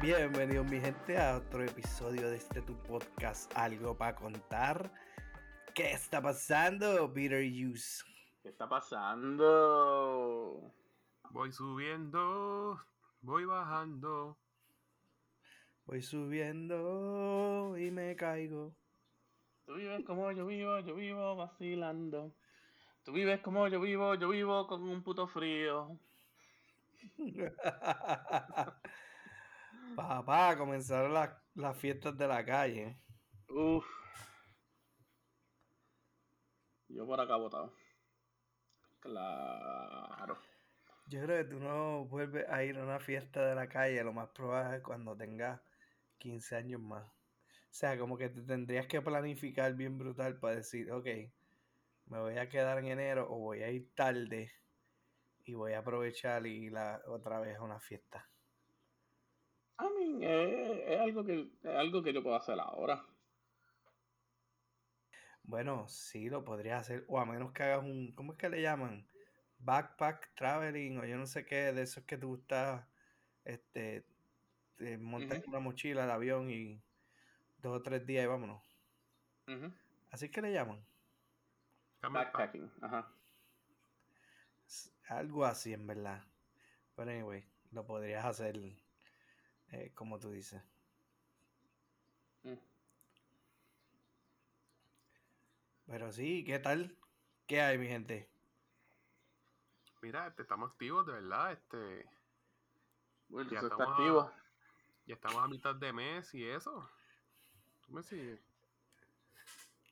Bienvenidos mi gente a otro episodio de este tu podcast Algo para contar. ¿Qué está pasando, Peter Hughes? ¿Qué está pasando? Voy subiendo, voy bajando. Voy subiendo y me caigo. Tú vives como yo vivo, yo vivo vacilando. Tú vives como yo vivo, yo vivo con un puto frío. Papá, comenzaron las, las fiestas de la calle. Uf. Yo por acá botado. Claro. Yo creo que tú no vuelves a ir a una fiesta de la calle, lo más probable es cuando tengas 15 años más. O sea, como que te tendrías que planificar bien brutal para decir, ok, me voy a quedar en enero o voy a ir tarde y voy a aprovechar y ir la, otra vez a una fiesta. I mean, es, es algo que, es algo que yo puedo hacer ahora. Bueno, sí, lo podrías hacer, o a menos que hagas un, ¿cómo es que le llaman? Backpack traveling, o yo no sé qué, de esos que te gusta, este, Ujú. una mochila al avión y dos o tres días y vámonos. Ujú. Así que le llaman. Backpacking, ajá. Algo así, en verdad. Pero anyway, lo podrías hacer eh, como tú dices. Mm. Pero sí, ¿qué tal? ¿Qué hay, mi gente? Mira, este, estamos activos, de verdad. Este, Bueno, Ya eso está estamos a- activo. ya estamos a mitad de mes y eso. ¿Tú me sigues?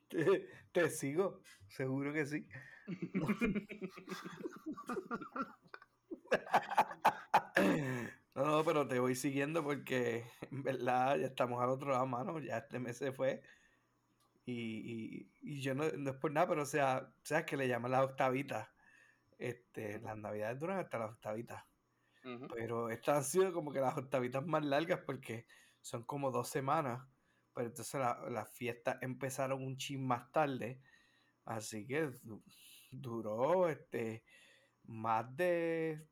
Te, te sigo, seguro que sí. No, no, pero te voy siguiendo porque en verdad ya estamos al otro lado, mano. Ya este mes se fue. Y, y, y yo no, no es por nada, pero o sea, sabes que le llaman las octavitas. Este, las navidades duran hasta las octavitas. Pero estas han sido como que las octavitas más largas porque son como dos semanas. Pero entonces la- las fiestas empezaron un chin más tarde. Así que du- duró este más de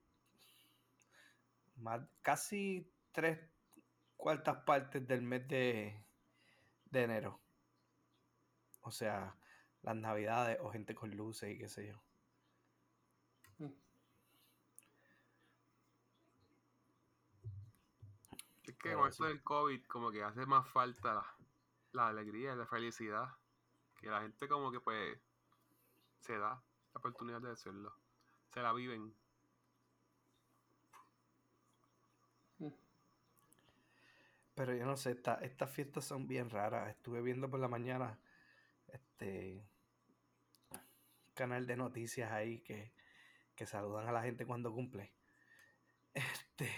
más casi tres cuartas partes del mes de, de enero. O sea, las navidades o gente con luces y qué sé yo. Mm. Es que con esto del COVID, como que hace más falta la, la alegría y la felicidad. Que la gente, como que pues, se da la oportunidad de hacerlo. Se la viven. Pero yo no sé, esta- estas fiestas son bien raras. Estuve viendo por la mañana este canal de noticias ahí que, que saludan a la gente cuando cumple. Este,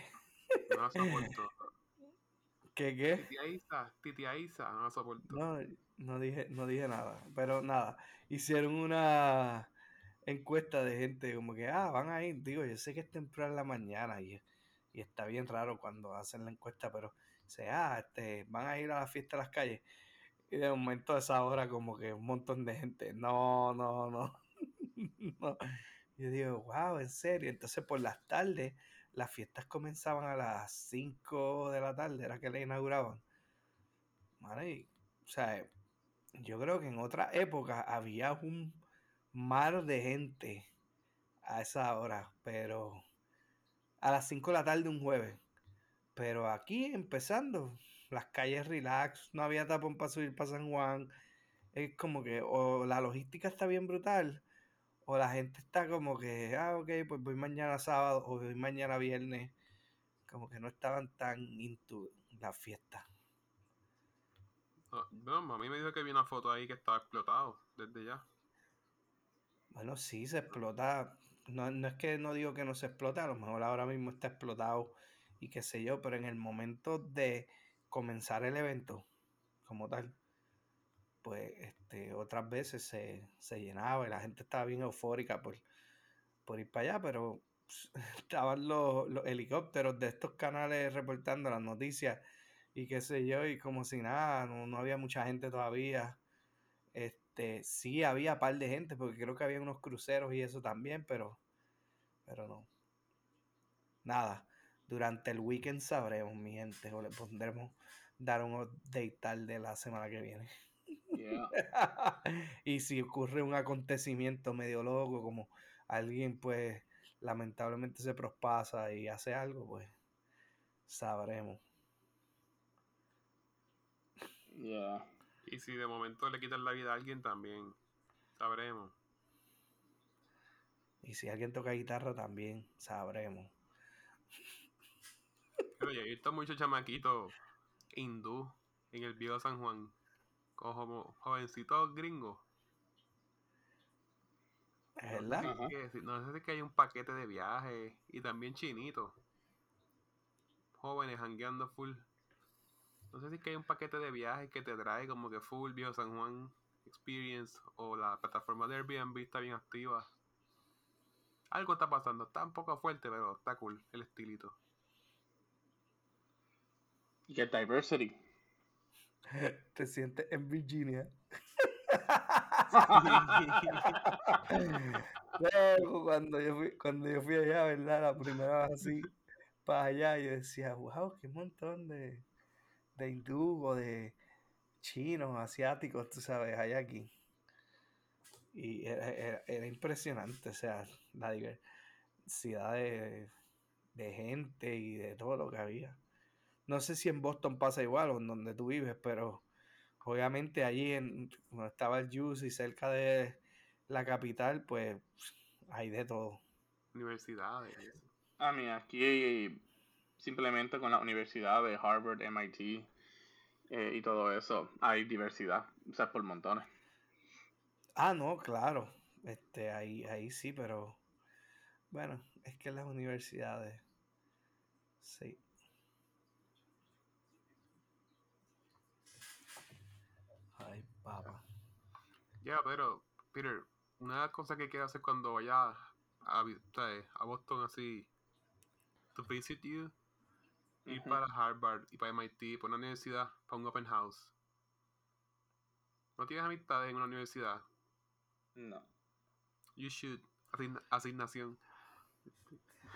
No la soporto. ¿qué qué? Titia Isa, Titia Isa, no la soporto. No, no dije, no dije nada, pero nada. Hicieron una encuesta de gente como que, ah, van a ir. Digo, yo sé que es temprano en la mañana y, y está bien raro cuando hacen la encuesta, pero dice, ah, este, van a ir a la fiesta de las calles. Y de momento a esa hora como que un montón de gente, no, no, no. no. Yo digo, wow, en serio. Entonces por las tardes, las fiestas comenzaban a las 5 de la tarde, era que le inauguraban. Y, o sea, yo creo que en otra época había un mar de gente a esa hora, pero a las 5 de la tarde un jueves. Pero aquí empezando, las calles relax, no había tapón para subir para San Juan. Es como que o la logística está bien brutal, o la gente está como que, ah, ok, pues voy mañana sábado o voy mañana viernes. Como que no estaban tan into la fiesta. No, no, a mí me dijo que vi una foto ahí que estaba explotado desde ya. Bueno, sí, se explota. No, no es que no digo que no se explote, a lo mejor ahora mismo está explotado y qué sé yo, pero en el momento de comenzar el evento como tal, pues este, otras veces se, se llenaba y la gente estaba bien eufórica por, por ir para allá, pero estaban los, los helicópteros de estos canales reportando las noticias y qué sé yo, y como si nada, no, no había mucha gente todavía. Este, sí había par de gente, porque creo que había unos cruceros y eso también, pero, pero no. Nada. Durante el weekend sabremos, mi gente, o le pondremos dar un update tal de la semana que viene. Yeah. y si ocurre un acontecimiento medio loco, como alguien pues lamentablemente se prospasa y hace algo, pues sabremos. Yeah. Y si de momento le quitan la vida a alguien también, sabremos. Y si alguien toca guitarra también, sabremos. Yo he visto muchos chamaquitos hindú en el viejo San Juan, como jovencitos gringos. ¿Es verdad? Si- No sé si es que hay un paquete de viaje y también chinitos. Jóvenes hangueando full. No sé si es que hay un paquete de viaje que te trae como que full viejo San Juan Experience o la plataforma de Airbnb está bien activa. Algo está pasando, está un poco fuerte, pero está cool el estilito. Que diversity. Te sientes en Virginia. Cuando yo fui, cuando yo fui allá, ¿verdad? La primera vez así, para allá, yo decía, wow, qué montón de, de hindú o de chinos, asiáticos, tú sabes, hay aquí. Y era, era- era impresionante, o sea, la diversidad de, de gente y de todo lo que había. No sé si en Boston pasa igual o en donde tú vives, pero obviamente allí en, donde estaba el Juice y cerca de la capital, pues hay de todo. Universidades. y eso. A mí aquí simplemente con la universidad de Harvard, MIT eh, y todo eso hay diversidad, o sea, por montones. Ah, no, claro. Este, ahí, ahí sí, pero bueno, es que las universidades, sí. Ay, papá. Ya, pero, Peter, una cosa que quiero hacer cuando vaya a, Boston así, to visit you, ir para Harvard y para MIT, para una universidad, para un open house. ¿No tienes amistades en una universidad? No. You should. Asign- asignación.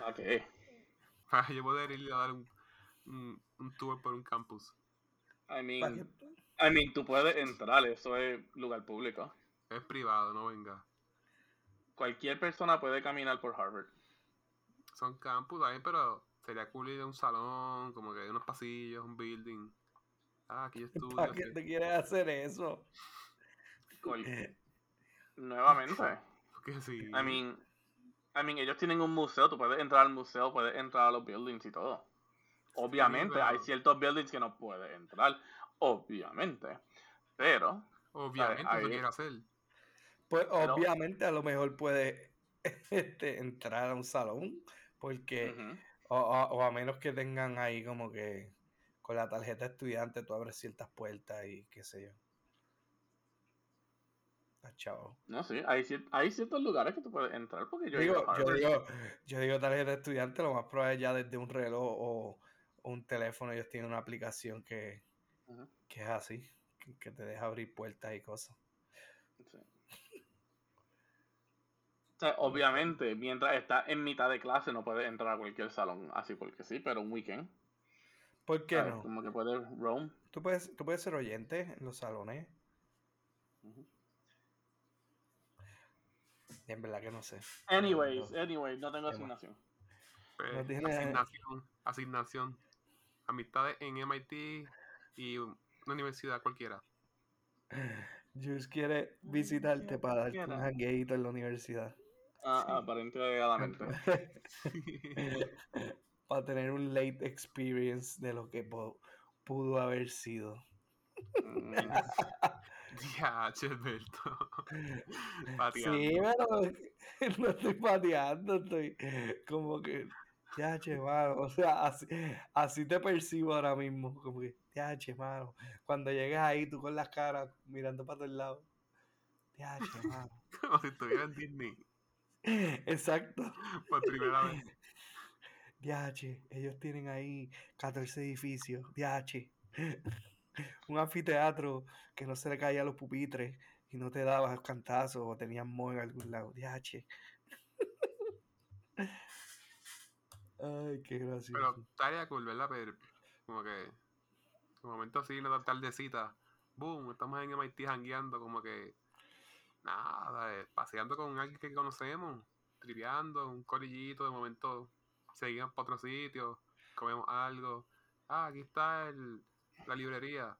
Ok. Para yo poder ir a dar un, un, un tour por un campus. I mean, I mean, tú puedes entrar, eso es lugar público. Es privado, no venga. Cualquier persona puede caminar por Harvard. Son campus ahí, pero sería cool ir a un salón, como que unos pasillos, un building. Ah, aquí yo estudio. ¿Para qué te quieres hacer eso? Nuevamente. Porque sí. I mean, I mean, ellos tienen un museo, tú puedes entrar al museo, puedes entrar a los buildings y todo. Obviamente, pero- hay ciertos buildings que no puedes entrar, obviamente. Pero, Obviamente ahí- eso quiere hacer. Pues Pero- obviamente a lo mejor puede este, entrar a un salón, porque o, o- o a menos que tengan ahí como que con la tarjeta estudiante tú abres ciertas puertas y qué sé yo. Ah, chavo. no sí, hay, cier- hay ciertos lugares que tú puedes entrar porque yo Digo, yo digo, yo digo tarjeta estudiante, lo más probable es ya desde un reloj o, o un teléfono ellos tienen una aplicación que, que es así, que, que te deja abrir puertas y cosas. sí. Sea, obviamente, mientras estás en mitad de clase no puedes entrar a cualquier salón así porque sí, pero un weekend. ¿Por qué ¿sabes? no? Como que puedes roam. ¿Tú puedes, tú puedes ser oyente en los salones. Ujú. En verdad que no sé. Anyways, No, anyways, no tengo asignación. Pues, No asignación, asignación. Amistades en MIT y una universidad cualquiera. Jules quiere visitarte para darte un jangueito en la universidad. Ah, aparentemente. para tener un late experience de lo que pudo haber sido. Mm, Ya, Alberto. Sí, Pateando. pero no estoy pateando, estoy como que, ya, mano. O sea, así, así te percibo ahora mismo, como que, ya, mano. Cuando llegues ahí, tú con las caras mirando para todos lados. Ya, mano. Como si estuviera en Disney Exacto. por primera vez. DH, ellos tienen ahí 14 edificios. DH. Un anfiteatro que no se le caía a los pupitres y no te daba cantazos o tenías mo en algún lado. DH. Ay, qué Pero gracioso. estaría cool, ¿verdad? Pero como que, de momento así, una tardecita, boom, estamos en MIT jangueando, como que, nada, eh, paseando con alguien que conocemos, triviando, un corillito, de momento seguimos para otro sitio, comemos algo, ah, aquí está el, la librería,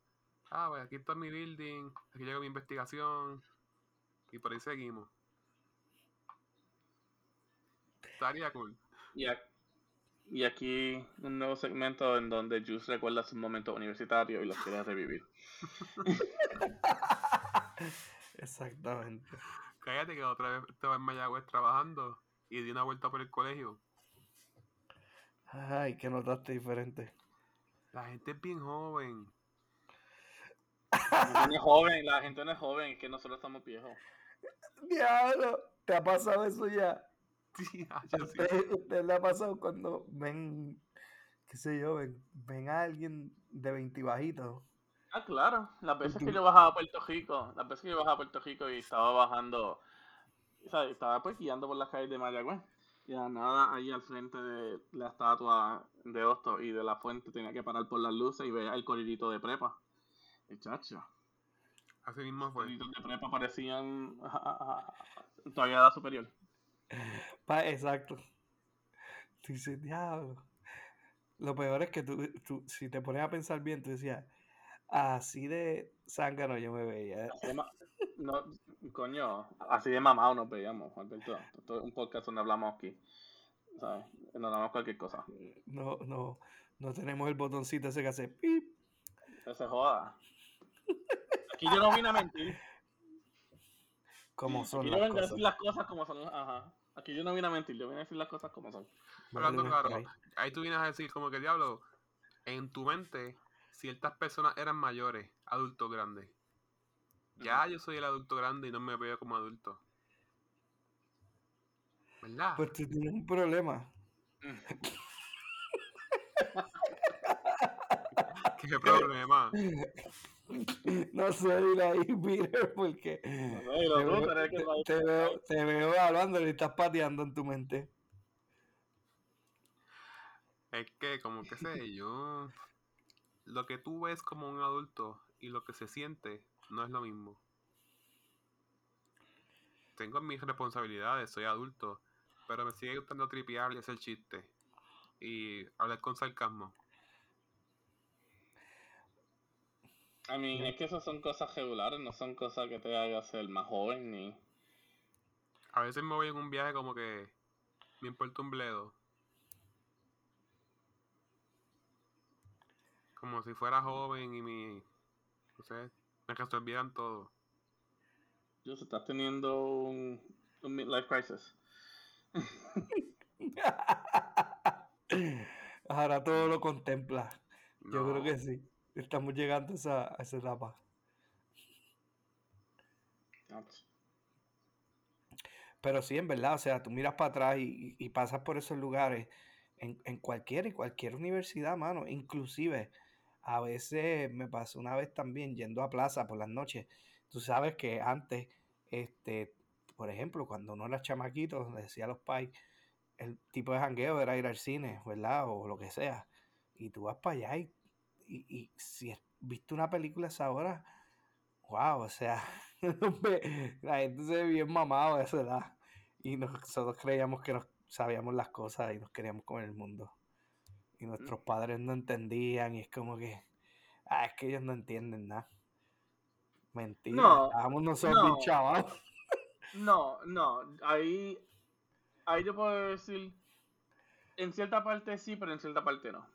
ah, pues aquí está mi building, aquí llega mi investigación, y por ahí seguimos. Estaría cool. Y, y aquí un nuevo segmento en donde Juice recuerda sus momentos universitarios y los quiere revivir. Exactamente. Cállate que otra vez estaba en Mayagüez trabajando y di una vuelta por el colegio. Ay, que notaste diferente. La gente es bien joven. La gente no es joven, la gente no es joven, es que nosotros estamos viejos. Diablo, ¿te ha pasado eso ya? Sí, ah, ¿A yo sí. usted, usted le ha pasado cuando ven, qué sé yo, ven, ven a alguien de 20 bajitos? Ah, claro. Las veces que yo bajaba a Puerto Rico, las veces que yo bajaba a Puerto Rico y estaba bajando, o sea, estaba pues guiando por las calles de Mayagüez. Y la nada, ahí al frente de la estatua de Hosto y de la fuente tenía que parar por las luces y ver el corridito de prepa. Y chacho, Así mismo fue. de prepa parecían todavía edad superior. Pa- exacto. Tú dices, diablo. Lo peor es que tú, tú, si te pones a pensar bien, tú decías, así de zángano yo me veía. Así de ma- no, coño, así de mamado nos veíamos, Alberto. Esto es un podcast donde hablamos aquí. ¿Sabes? Nos hablamos cualquier cosa. No, no, no tenemos el botoncito ese que hace pip. Que se joda. Aquí yo no vine a mentir. Como son Aquí yo las vengo a decir las cosas como son. Ajá. Aquí yo no vine a mentir, yo vine a decir las cosas como son. Hablando claro, ahí. ahí tú vienes a decir como que diablo, en tu mente, ciertas personas eran mayores, adultos grandes. Ya yo soy el adulto grande y no me veo como adulto. ¿Verdad? Pues tú tienes un problema. ¿Qué problema? No sé, dile ahí, Peter, porque No veo, te veo, te veo hablando y estás pateando en tu mente. Es que, como que sé yo, lo que tú ves como un adulto y lo que se siente no es lo mismo. Tengo mis responsabilidades, soy adulto, pero me sigue gustando tripear y hacer chistes y hablar con sarcasmo. A mí, es que esas son cosas regulares, no son cosas que te hagan ser más joven ni. A veces me voy en un viaje como que me importa un bledo. Como si fuera joven y mi, no sé, me resolvieran todo. Yo estás teniendo un, un midlife crisis. Ahora todo lo contempla. Yo creo que sí. Estamos llegando a esa, a esa etapa. Pero sí, en verdad, o sea, tú miras para atrás y, y- y pasas por esos lugares en, en cualquier, en cualquier universidad, mano. Inclusive, a veces me pasó una vez también yendo a plaza por las noches. Tú sabes que antes, este, por ejemplo, cuando uno era chamaquito, decía a los pais, el tipo de jangueo era ir al cine, ¿verdad? O lo que sea. Y tú vas para allá y, y, y si viste una película esa hora, wow, o sea, la gente se ve bien mamado a esa edad. Y nosotros creíamos que nos sabíamos las cosas y nos queríamos comer el mundo. Y nuestros padres no entendían y es como que, ah, es que ellos no entienden nada. Mentira, No, estábamos nosotros no. No, no, ahí, ahí yo puedo decir, en cierta parte sí, pero en cierta parte no.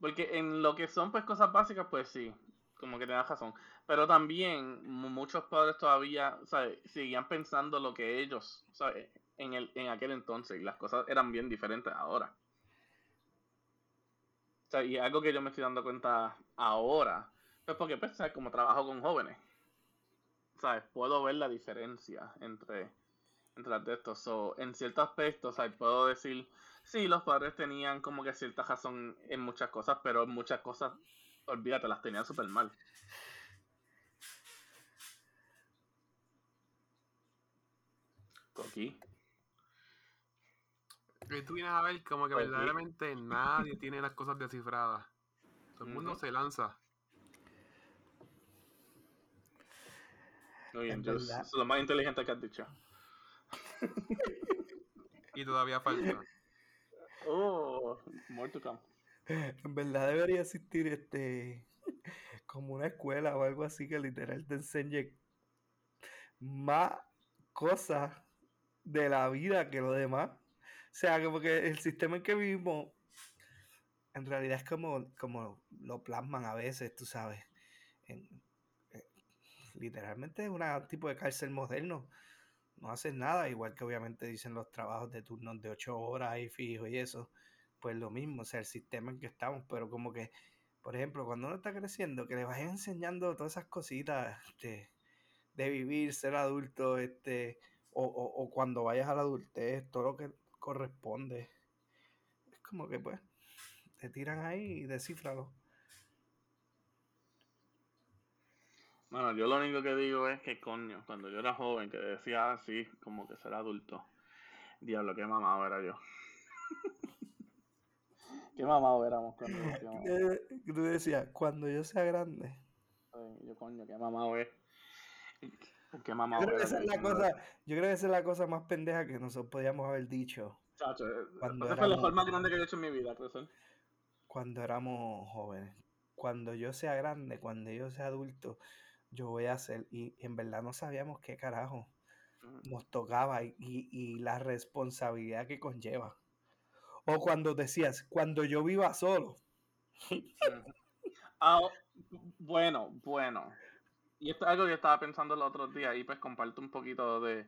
Porque en lo que son pues cosas básicas, pues sí, como que tengas razón. Pero también mu- muchos padres todavía, ¿sabes? Seguían pensando lo que ellos, ¿sabes? En, el, en aquel entonces, y las cosas eran bien diferentes ahora. O sea, y algo que yo me estoy dando cuenta ahora, pues porque, pues, ¿sabes? Como trabajo con jóvenes. ¿sabes? Puedo ver la diferencia entre, entre las de estos. So, en ciertos aspectos, ¿sabes? Puedo decir, sí, los padres tenían como que cierta razón en muchas cosas, pero en muchas cosas, olvídate, las tenían súper mal. Coqui. Y tú vienes a ver como que verdaderamente nadie tiene las cosas descifradas. Todo el mundo se lanza. Muy bien, Es yo verdad. soy lo más inteligente que has dicho. Y todavía falta. Oh, more to come. En verdad debería existir este como una escuela o algo así que literal te enseñe más cosas de la vida que lo demás. O sea, que el sistema en que vivimos en realidad es como, como lo plasman a veces, tú sabes. Eh, literalmente es un tipo de cárcel moderno. No haces nada, igual que obviamente dicen los trabajos de turnos de ocho horas y fijo y eso pues lo mismo, o sea, el sistema en que estamos, pero como que, por ejemplo, cuando uno está creciendo, que le vayas enseñando todas esas cositas este, de vivir, ser adulto, este, o, o- o cuando vayas a la adultez, todo lo que corresponde. Es como que pues, te tiran ahí y descífralo. Bueno, yo lo único que digo es que, coño, cuando yo era joven, que decía así, como que ser adulto, diablo, qué mamado era yo. qué mamado éramos cuando decíamos, Eh, Tú decías, cuando yo sea grande. "Ay, yo, coño, qué mamado es. Qué Yo mamado creo, que esa es yo la cosa, yo creo que esa es la cosa más pendeja que nosotros podíamos haber dicho Chacho, eh, Cuando ese fue error más grande que yo he hecho en mi vida, crecer. cuando éramos jóvenes. Cuando yo sea grande, cuando yo sea adulto, yo voy a hacer. Y en verdad no sabíamos qué carajo nos tocaba y, y- y la responsabilidad que conlleva. O cuando decías, cuando yo viva solo. Ujú. Ah, bueno, bueno. Y esto es algo que estaba pensando el otro día y pues comparto un poquito de,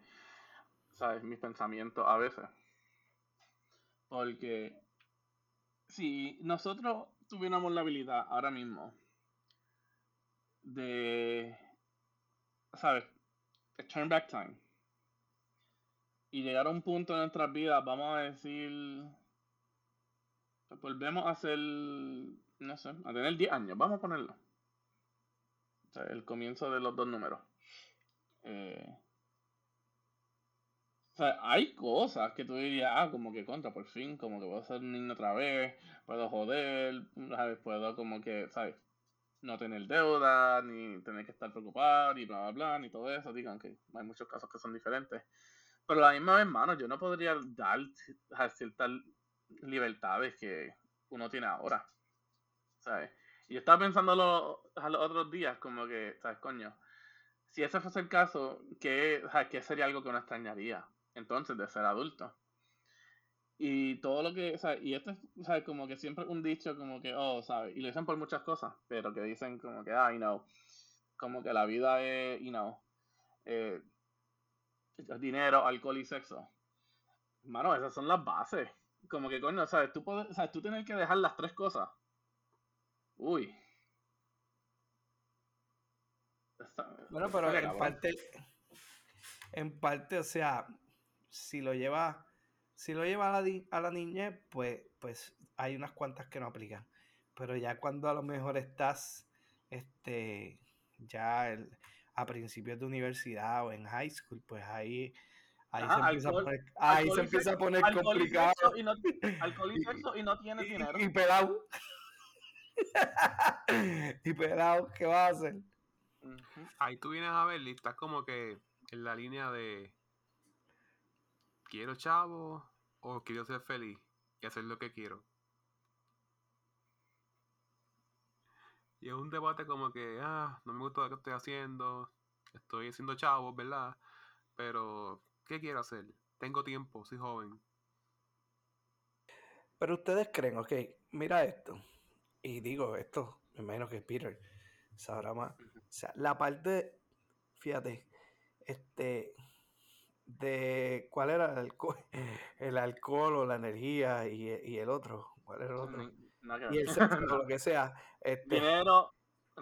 ¿sabes? Mis pensamientos a veces. Porque si nosotros tuviéramos la habilidad ahora mismo de, ¿sabes? Turn back time. Y llegar a un punto en nuestras vidas, vamos a decir, volvemos a hacer, no sé, a tener 10 años, vamos a ponerlo. El comienzo de los dos números. Eh, o sea, hay cosas que tú dirías, ah, como que contra, por fin, como que puedo ser un niño otra vez, puedo joder, ¿sabes? Puedo como que, ¿sabes? No tener deuda, ni tener que estar preocupado, ni bla, bla, bla, ni todo eso. Digan que hay muchos casos que son diferentes. Pero la misma vez, mano, yo no podría dar ciertas libertades que uno tiene ahora. ¿Sabes? Y estaba pensando los, otros días, como que, ¿sabes, coño? Si ese fuese el caso, ¿qué, ¿sabes? ¿qué sería algo que uno extrañaría? Entonces, de ser adulto. Y todo lo que, ¿sabes? Y esto es, ¿sabes? Como que siempre un dicho, como que, oh, ¿sabes? Y lo dicen por muchas cosas, pero que dicen como que, ah, you know, como que la vida es, you know, eh, dinero, alcohol y sexo. Mano, esas son las bases. Como que, coño, ¿sabes? Tú, puedes, ¿sabes? Tú tienes que dejar las tres cosas. Uy. Está- Bueno, pero en parte, en parte, o sea, si lo lleva, si lo lleva a la, a la niñez, pues, pues hay unas cuantas que no aplican. Pero ya cuando a lo mejor estás, este, ya el- a principios de universidad o en high school, pues ahí, ahí Ajá, se empieza alcohol- a poner, ahí se y a y complicado. y no- alcohol y sexo y no tienes Y, dinero. y pelado. y pelado, ¿qué vas a hacer? Ahí tú vienes a ver y estás como que en la línea de quiero chavo o quiero ser feliz y hacer lo que quiero. Y es un debate como que, ah, no me gusta lo que estoy haciendo, estoy haciendo chavos, ¿verdad? Pero, ¿qué quiero hacer? Tengo tiempo, soy joven. Pero ustedes creen, ok, mira esto. Y digo esto, me imagino que Peter sabrá más. O sea, la parte, fíjate, este, de cuál era el alcohol, el alcohol o la energía y, y el otro, cuál era el otro. Y el sexo, o lo que sea. Este, dinero,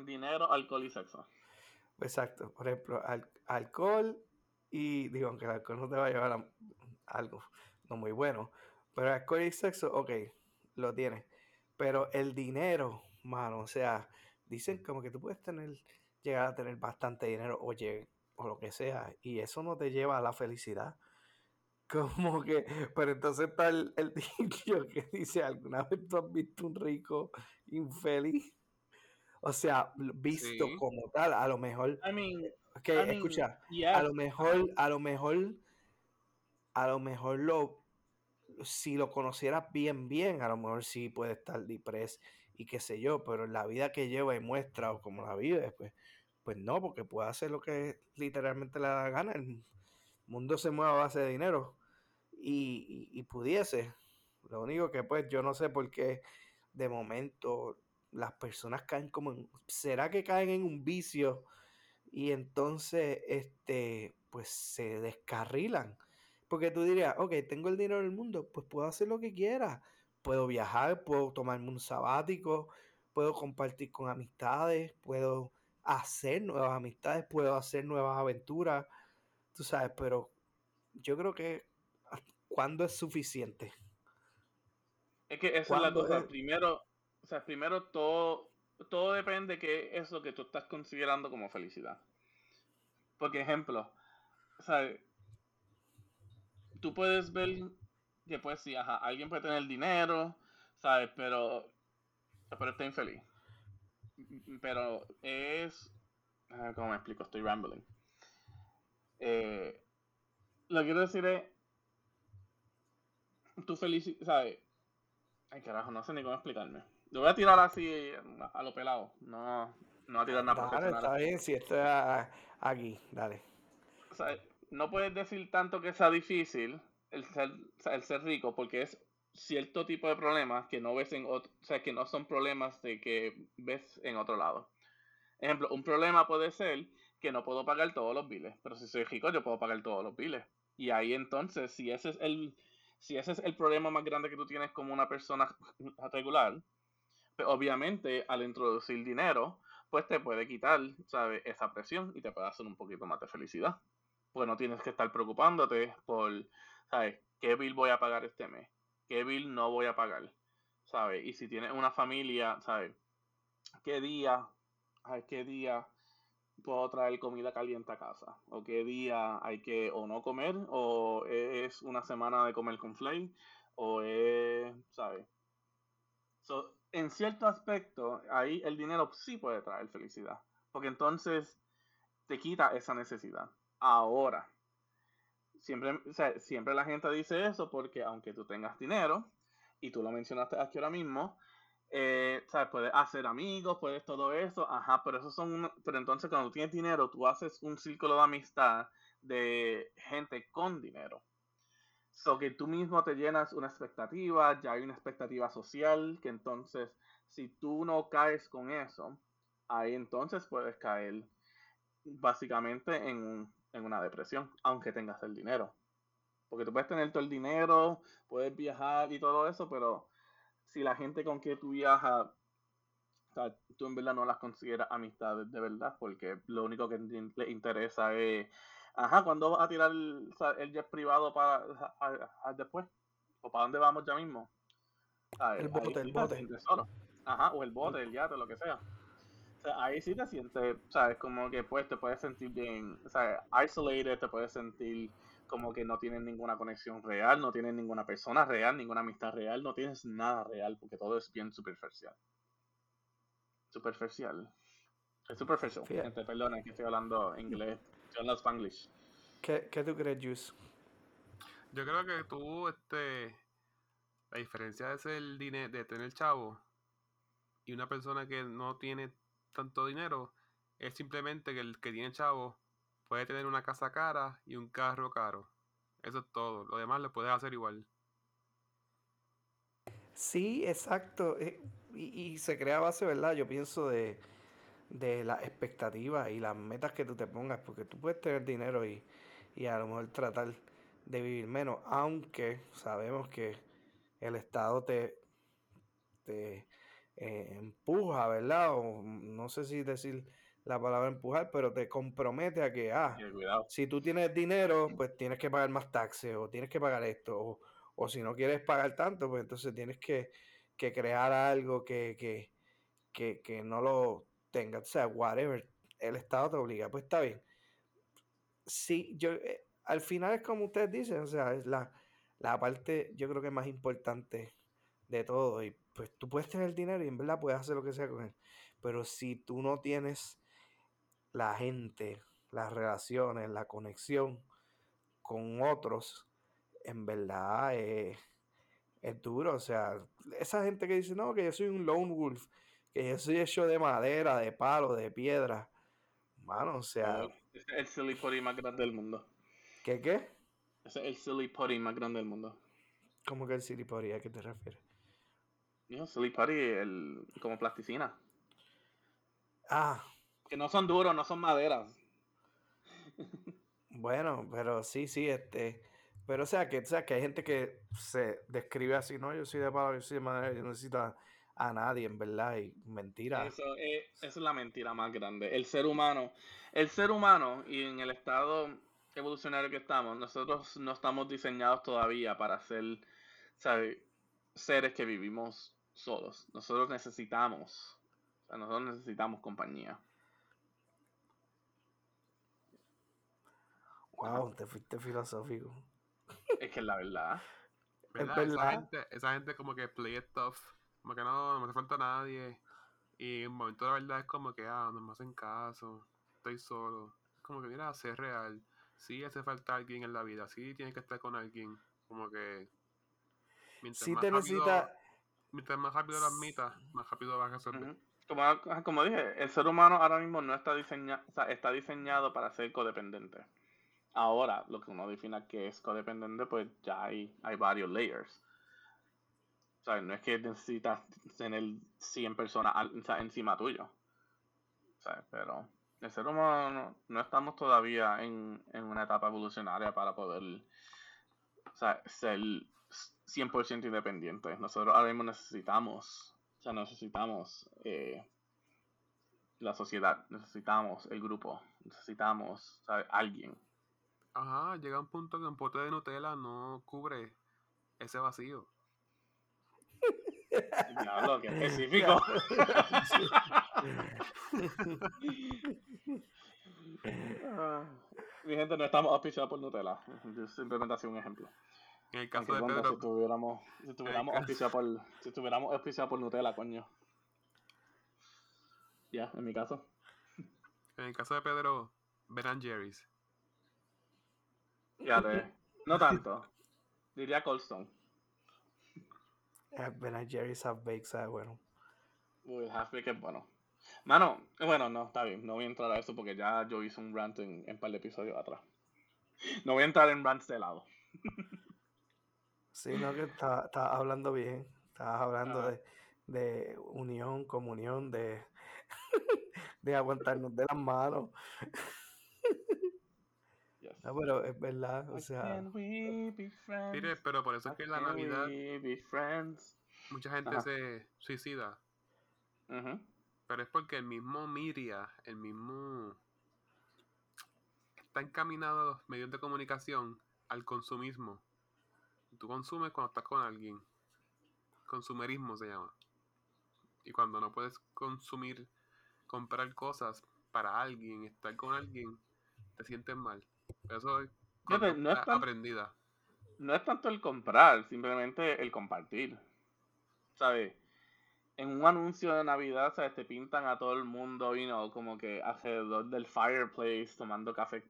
dinero, alcohol y sexo. Exacto, por ejemplo, al- alcohol y digo, aunque el alcohol no te va a llevar a algo no muy bueno, pero alcohol y sexo, ok, lo tienes. Pero el dinero, mano, o sea, dicen como que tú puedes tener, llegar a tener bastante dinero o, o lo que sea, y eso no te lleva a la felicidad. Como que, pero entonces está el, el dicho que dice, ¿alguna vez tú has visto un rico infeliz? O sea, visto Sí. como tal, a lo mejor, I mean, que I mean, escucha, a lo mejor, a lo mejor, a lo mejor lo, si lo conocieras bien, bien, a lo mejor sí puede estar depres y qué sé yo, pero la vida que lleva y muestra o como la vive, pues, pues no, porque puede hacer lo que literalmente le da gana. El mundo se mueve a base de dinero y, y- y pudiese. Lo único que pues yo no sé por qué de momento las personas caen como en... ¿Será que caen en un vicio y entonces este pues se descarrilan? Porque tú dirías, ok, tengo el dinero del mundo, pues puedo hacer lo que quiera. Puedo viajar, puedo tomarme un sabático, puedo compartir con amistades, puedo hacer nuevas amistades, puedo hacer nuevas aventuras, tú sabes, pero yo creo que ¿cuándo es suficiente? Es que esa es la ¿Cuándo cosa. es? Primero, o sea, primero todo, todo depende de qué es lo que tú estás considerando como felicidad. Por ejemplo, o sea, tú puedes ver que pues sí, ajá, alguien puede tener dinero, ¿sabes? Pero, pero está infeliz. Pero es, ah, ¿cómo me explico? Estoy rambling. Eh, lo que quiero decir es, tu felicidad, ¿sabes? Ay, carajo, no sé ni cómo explicarme. Lo voy a tirar así a lo pelado. No, no voy a tirar nada Dale, profesional. está bien, si esto es a- aquí, dale. Sea, no puedes decir tanto que sea difícil el ser, el ser rico porque es cierto tipo de problemas que no ves en otro, o sea, que no son problemas de que ves en otro lado. Ejemplo, un problema puede ser que no puedo pagar todos los biles, pero si soy rico yo puedo pagar todos los biles. Y ahí entonces, si ese es el, si ese es el problema más grande que tú tienes como una persona regular, pues obviamente al introducir dinero, pues te puede quitar, ¿sabes? Esa presión y te puede hacer un poquito más de felicidad. Porque no tienes que estar preocupándote por, ¿sabes? ¿Qué bill voy a pagar este mes? ¿Qué bill no voy a pagar? ¿Sabes? Y si tienes una familia, ¿sabes? ¿Qué día, ay, qué día puedo traer comida caliente a casa? ¿O qué día hay que o no comer? ¿O es una semana de comer con flake? ¿O es, ¿sabes? So, en cierto aspecto, ahí el dinero sí puede traer felicidad. Porque entonces te quita esa necesidad. Ahora, siempre, o sea, siempre la gente dice eso porque aunque tú tengas dinero, y tú lo mencionaste aquí ahora mismo, eh, ¿sabes? Puedes hacer amigos, puedes todo eso, ajá, pero eso son, un- pero entonces cuando tienes dinero, tú haces un círculo de amistad de gente con dinero. So que tú mismo te llenas una expectativa, ya hay una expectativa social, que entonces si tú no caes con eso, ahí entonces puedes caer básicamente en, un- en una depresión, aunque tengas el dinero. Porque tú puedes tener todo el dinero, puedes viajar y todo eso, pero si la gente con que tú viajas, o sea, tú en verdad no las consideras amistades de verdad, porque lo único que le interesa es, ajá, ¿cuándo vas a tirar el, jet privado para a- a- a después? ¿O para dónde vamos ya mismo? El bote, el bote. Ajá, o el bote, el yate, lo que sea. O sea, ahí sí te sientes, ¿sabes? Como que pues te puedes sentir bien, o sea, isolated, te puedes sentir como que no tienes ninguna conexión real, no tienes ninguna persona real, ninguna amistad real, no tienes nada real, porque todo es bien superficial. Superficial. Es superficial. Fíjate. Gente, perdona que estoy hablando inglés. Yo hablo spanglish. ¿Qué, qué tú crees, Juice? Yo creo que tú, este, la diferencia de ser dinero, de tener chavo y una persona que no tiene tanto dinero es simplemente que el que tiene chavo puede tener una casa cara y un carro caro. Eso es todo. Lo demás lo puedes hacer igual. Sí, exacto. eh, Y, y se crea base, ¿verdad? Yo pienso de, de las expectativas y las metas que tú te pongas, porque tú puedes tener dinero y, y a lo mejor tratar de vivir menos, aunque sabemos que el Estado te, te eh, empuja, ¿verdad? O no sé si decir la palabra empujar, pero te compromete a que, ah, si tú tienes dinero, pues tienes que pagar más taxes o tienes que pagar esto, o, o si no quieres pagar tanto, pues entonces tienes que, que crear algo que, que, que, que no lo tenga, o sea, whatever, el Estado te obliga, pues está bien. Sí, yo, eh, al final es como ustedes dicen, o sea, es la, la parte yo creo que más importante de todo. Y pues tú puedes tener dinero y en verdad puedes hacer lo que sea con él. Pero si tú no tienes la gente, las relaciones, la conexión con otros, en verdad eh, es duro. O sea, esa gente que dice, no, que yo soy un lone wolf, que yo soy hecho de madera, de palo, de piedra. Mano, o sea. Es el silly potty más grande del mundo. ¿Qué qué? Ese es el silly potty más grande del mundo. ¿Cómo que el silly potty? ¿A qué te refieres? No, silly potty, el, como plasticina. Ah. Que no son duros, no son maderas. Bueno, pero sí, sí, este. Pero o sea, que, o sea, que hay gente que se describe así, no, yo soy de palo, yo soy de madera, yo no necesito a, a nadie, en verdad, y mentira. Eso es, esa es la mentira más grande. El ser humano, el ser humano y en el estado evolucionario que estamos, nosotros no estamos diseñados todavía para ser, ¿sabes? Seres que vivimos solos. Nosotros necesitamos, o sea, nosotros necesitamos compañía. Wow, te fuiste filosófico. Es que es la verdad. ¿Verdad? verdad. Esa, gente, esa gente como que play it tough. Como que no, no me hace falta nadie. Y en momento de la verdad es como que, ah, no me hacen caso. Estoy solo. Como que, mira, ser real. Sí hace falta alguien en la vida. Sí tienes que estar con alguien. Como que... Mientras Si más te rápido- necesitas. Mientras más rápido lo admitas, más rápido vas a resolver. Ujú. Como, como dije, el ser humano ahora mismo no está diseñado, está diseñado para ser codependiente. Ahora, lo que uno define que es codependiente, pues ya hay, hay varios layers. O sea, no es que necesitas tener 100 personas al- o sea, encima tuyo. O sea, pero el ser humano no, no estamos todavía en, en una etapa evolucionaria para poder o sea, ser 100% independientes. Nosotros ahora mismo necesitamos, o sea, necesitamos eh, la sociedad, necesitamos el grupo, necesitamos ¿sabe? alguien. Ajá, llega un punto que un pote de Nutella no cubre ese vacío. Diablo, qué específico. Ah, Mi gente, no estamos auspiciados por Nutella. Yo simplemente hacía un ejemplo. En el caso de Pedro, si tuviéramos, si tuviéramos auspiciado por, si tuviéramos auspiciado por Nutella, coño. Ya, en mi caso. en el caso de Pedro, Ben and Jerry's. Fíjate, no tanto. Diría Coldstone. Eh, Ben and Jerry's Half Baked, sabe bueno. Uy, el half baked es bueno. Mano, bueno, no, está bien. No voy a entrar a eso porque ya yo hice un rant en, en par de episodios atrás. No voy a entrar en rants de lado. Sí, no, que estabas estaba hablando bien. Estabas hablando de, de unión, comunión, de, de aguantarnos de las manos. Yes. No, pero es verdad, o sea, can't we be friends? Mire, pero por eso es que en la Navidad mucha gente Ajá. se suicida. Pero es porque el mismo media, el mismo... Está encaminado a los medios de comunicación al consumismo. Tú consumes cuando estás con alguien. Consumerismo se llama. Y cuando no puedes consumir, comprar cosas para alguien, estar con alguien, te sientes mal. Eso es no es conducta tan- aprendida. No es tanto el comprar, simplemente el compartir. ¿Sabes? En un anuncio de Navidad, ¿sabes? Te pintan a todo el mundo, you know, como que alrededor del fireplace, tomando café,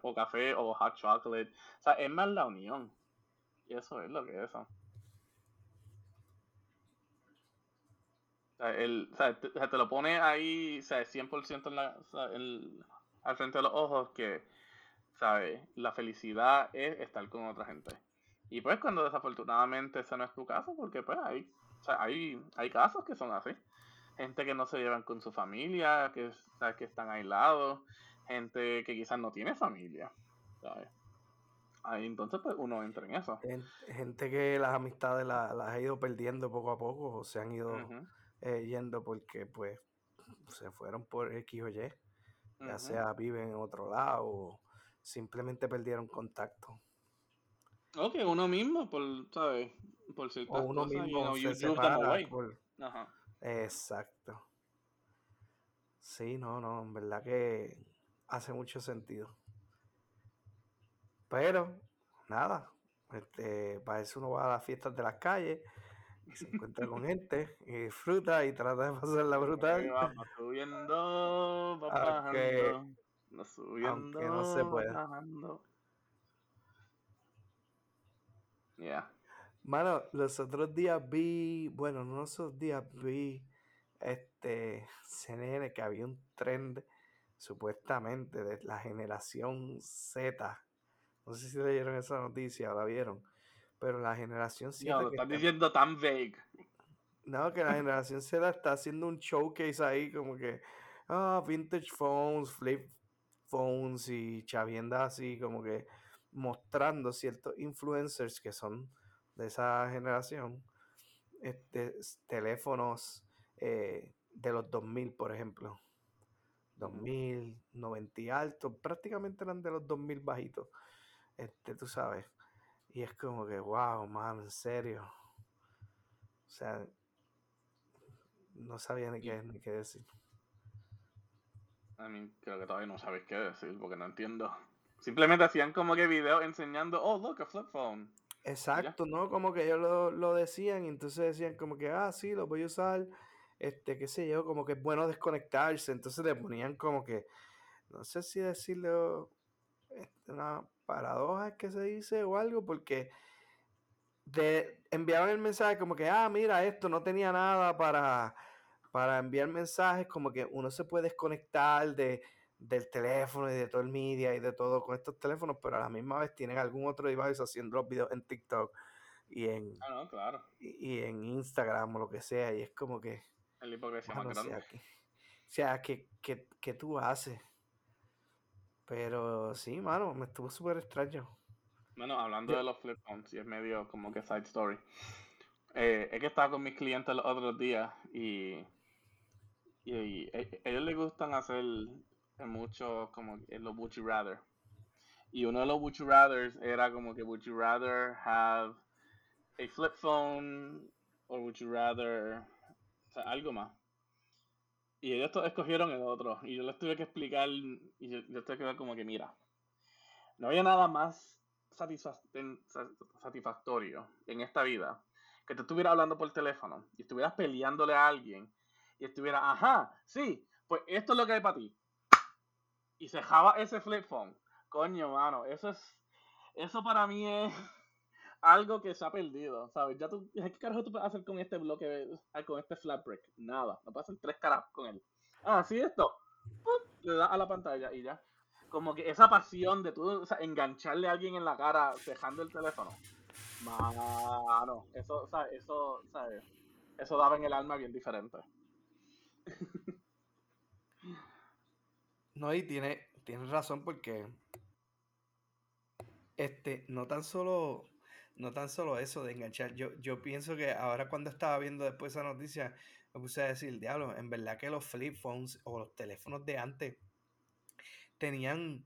o café o hot chocolate. O sea, es más la unión. Y eso es lo que es. O sea, el, o sea, te, lo pone ahí, o sea, 100% en la, el- al frente de los ojos que, ¿sabes? La felicidad es estar con otra gente. Y pues cuando desafortunadamente ese no es tu caso, porque pues hay, o sea, hay, hay casos que son así. Gente que no se llevan con su familia, que, que están aislados, gente que quizás no tiene familia, ¿sabes? Ahí entonces pues uno entra en eso. gen- gente que las amistades la- las ha ido perdiendo poco a poco o se han ido eh, yendo porque pues se fueron por X o Y, ya sea viven en otro lado o simplemente perdieron contacto. O que uno mismo, por, ¿sabes? Por ciertas O uno cosas, you mismo know, you se separa away. por... Ajá. Exacto. Sí, no, no, en verdad que hace mucho sentido. Pero, nada, este, para eso uno va a las fiestas de las calles y se encuentra con gente y disfruta y trata de pasarla brutal. Vamos subiendo, va Aunque- bajando. No subiendo, aunque no se va pueda. bajando. Yeah. Mano, los otros días vi, bueno, no los otros días vi este CNN que había un trend supuestamente de la generación Z. No sé si leyeron esa noticia la vieron, pero la generación Z Ya, lo estás está- diciendo tan vague. No, que la generación Z está haciendo un showcase ahí como que ah, vintage phones, flip phones y chaviendas así como que mostrando ciertos influencers que son de esa generación, este, teléfonos eh, de los 2000, por ejemplo. 2000, 90 y altos, prácticamente eran de los 2000 bajitos, este, tú sabes. Y es como que, wow, man, en serio. O sea, no sabía ni qué, ni qué decir. I mean, creo que todavía no sabes qué decir porque no entiendo. Simplemente hacían como que videos enseñando, oh, look, a flip phone. Exacto, ¿no? Como que ellos lo, lo decían y entonces decían como que, ah, sí, lo voy a usar, este, qué sé yo, como que es bueno desconectarse. Entonces le ponían como que, no sé si decirlo, este, una paradoja es que se dice o algo, porque de, enviaban el mensaje como que, ah, mira, esto no tenía nada para, para enviar mensajes, como que uno se puede desconectar de, del teléfono y de todo el media y de todo con estos teléfonos, pero a la misma vez tienen algún otro device haciendo los videos en TikTok y en, Ah, no, claro. y, y en Instagram o lo que sea, y es como que, hipocresía mano, más o sea, grande. que, o sea, que, que, que tú haces. Pero sí, mano, me estuvo súper extraño. Bueno, hablando Yo- de los flip phones, y es medio como que side story. Eh, es que estaba con mis clientes los otros días y, y, y e- ellos les gustan hacer mucho como los would you rather. Y uno de los would you rathers era como que would you rather have a flip phone or would you rather o sea, algo más. Y ellos escogieron el otro. Y yo les tuve que explicar. Y yo, yo tuve que ver como que, mira. No había nada más satisfactorio en esta vida que te estuviera hablando por teléfono y estuvieras peleándole a alguien y estuviera, ajá, sí, pues esto es lo que hay para ti. Y se jaba ese flip phone. Coño, mano, eso es. Eso para mí es algo que se ha perdido, ¿sabes? Ya tú, ¿qué carajo tú puedes hacer con este bloque, ah, con este flat break? Nada, no puedes hacer tres caras con él. Ah, sí, esto. ¡pum! Le das a la pantalla y ya. Como que esa pasión de tú o sea, engancharle a alguien en la cara dejando el teléfono. Mano, eso, ¿sabes? Eso, ¿sabes? Eso daba en el alma bien diferente. No, y tiene, tiene razón porque este, no tan solo, no tan solo eso de enganchar. Yo, yo pienso que ahora cuando estaba viendo después esa noticia, me puse a decir, diablo, en verdad que los flip phones o los teléfonos de antes tenían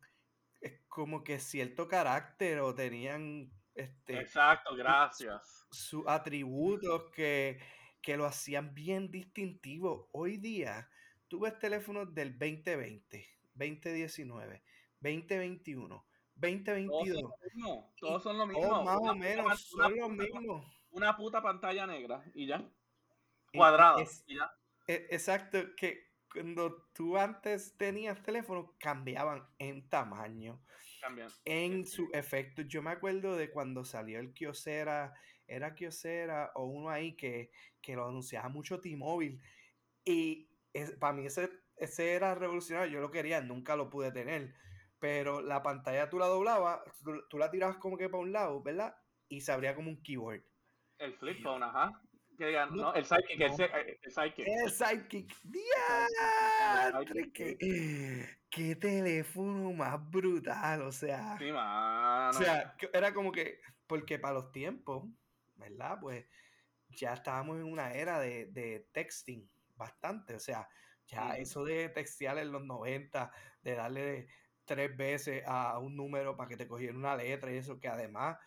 eh, como que cierto carácter o tenían este Exacto, gracias. sus atributos que, que lo hacían bien distintivo. Hoy día, tú ves teléfonos del 2020, 2019, 2021, 2022. No, todos son lo o mismo. más Una o menos son puta- mismos. Una puta pantalla negra y ya. Cuadrada. es- y ya. e- exacto, que cuando tú antes tenías teléfonos, cambiaban en tamaño. Cambian. en su efecto. Yo me acuerdo de cuando salió el Kyocera, era Kyocera o uno ahí que, que lo anunciaba mucho T-Mobile. Y para mí ese, ese era revolucionario, yo lo quería, nunca lo pude tener. Pero la pantalla tú la doblabas, tú, tú la tirabas como que para un lado, ¿verdad? Y se abría como un keyboard. El flip phone, ajá. Que digan, No, no, el sidekick, el, no. se- eh, el sidekick. El Sidekick. ¡Diantre! ¿Qué, qué teléfono más brutal, o sea. Sí, mano. O sea, era como que, porque para los tiempos, ¿verdad? Pues ya estábamos en una era de, de texting bastante. O sea, ya eso de textear en los 90, de darle tres veces a un número para que te cogiera una letra y eso, que además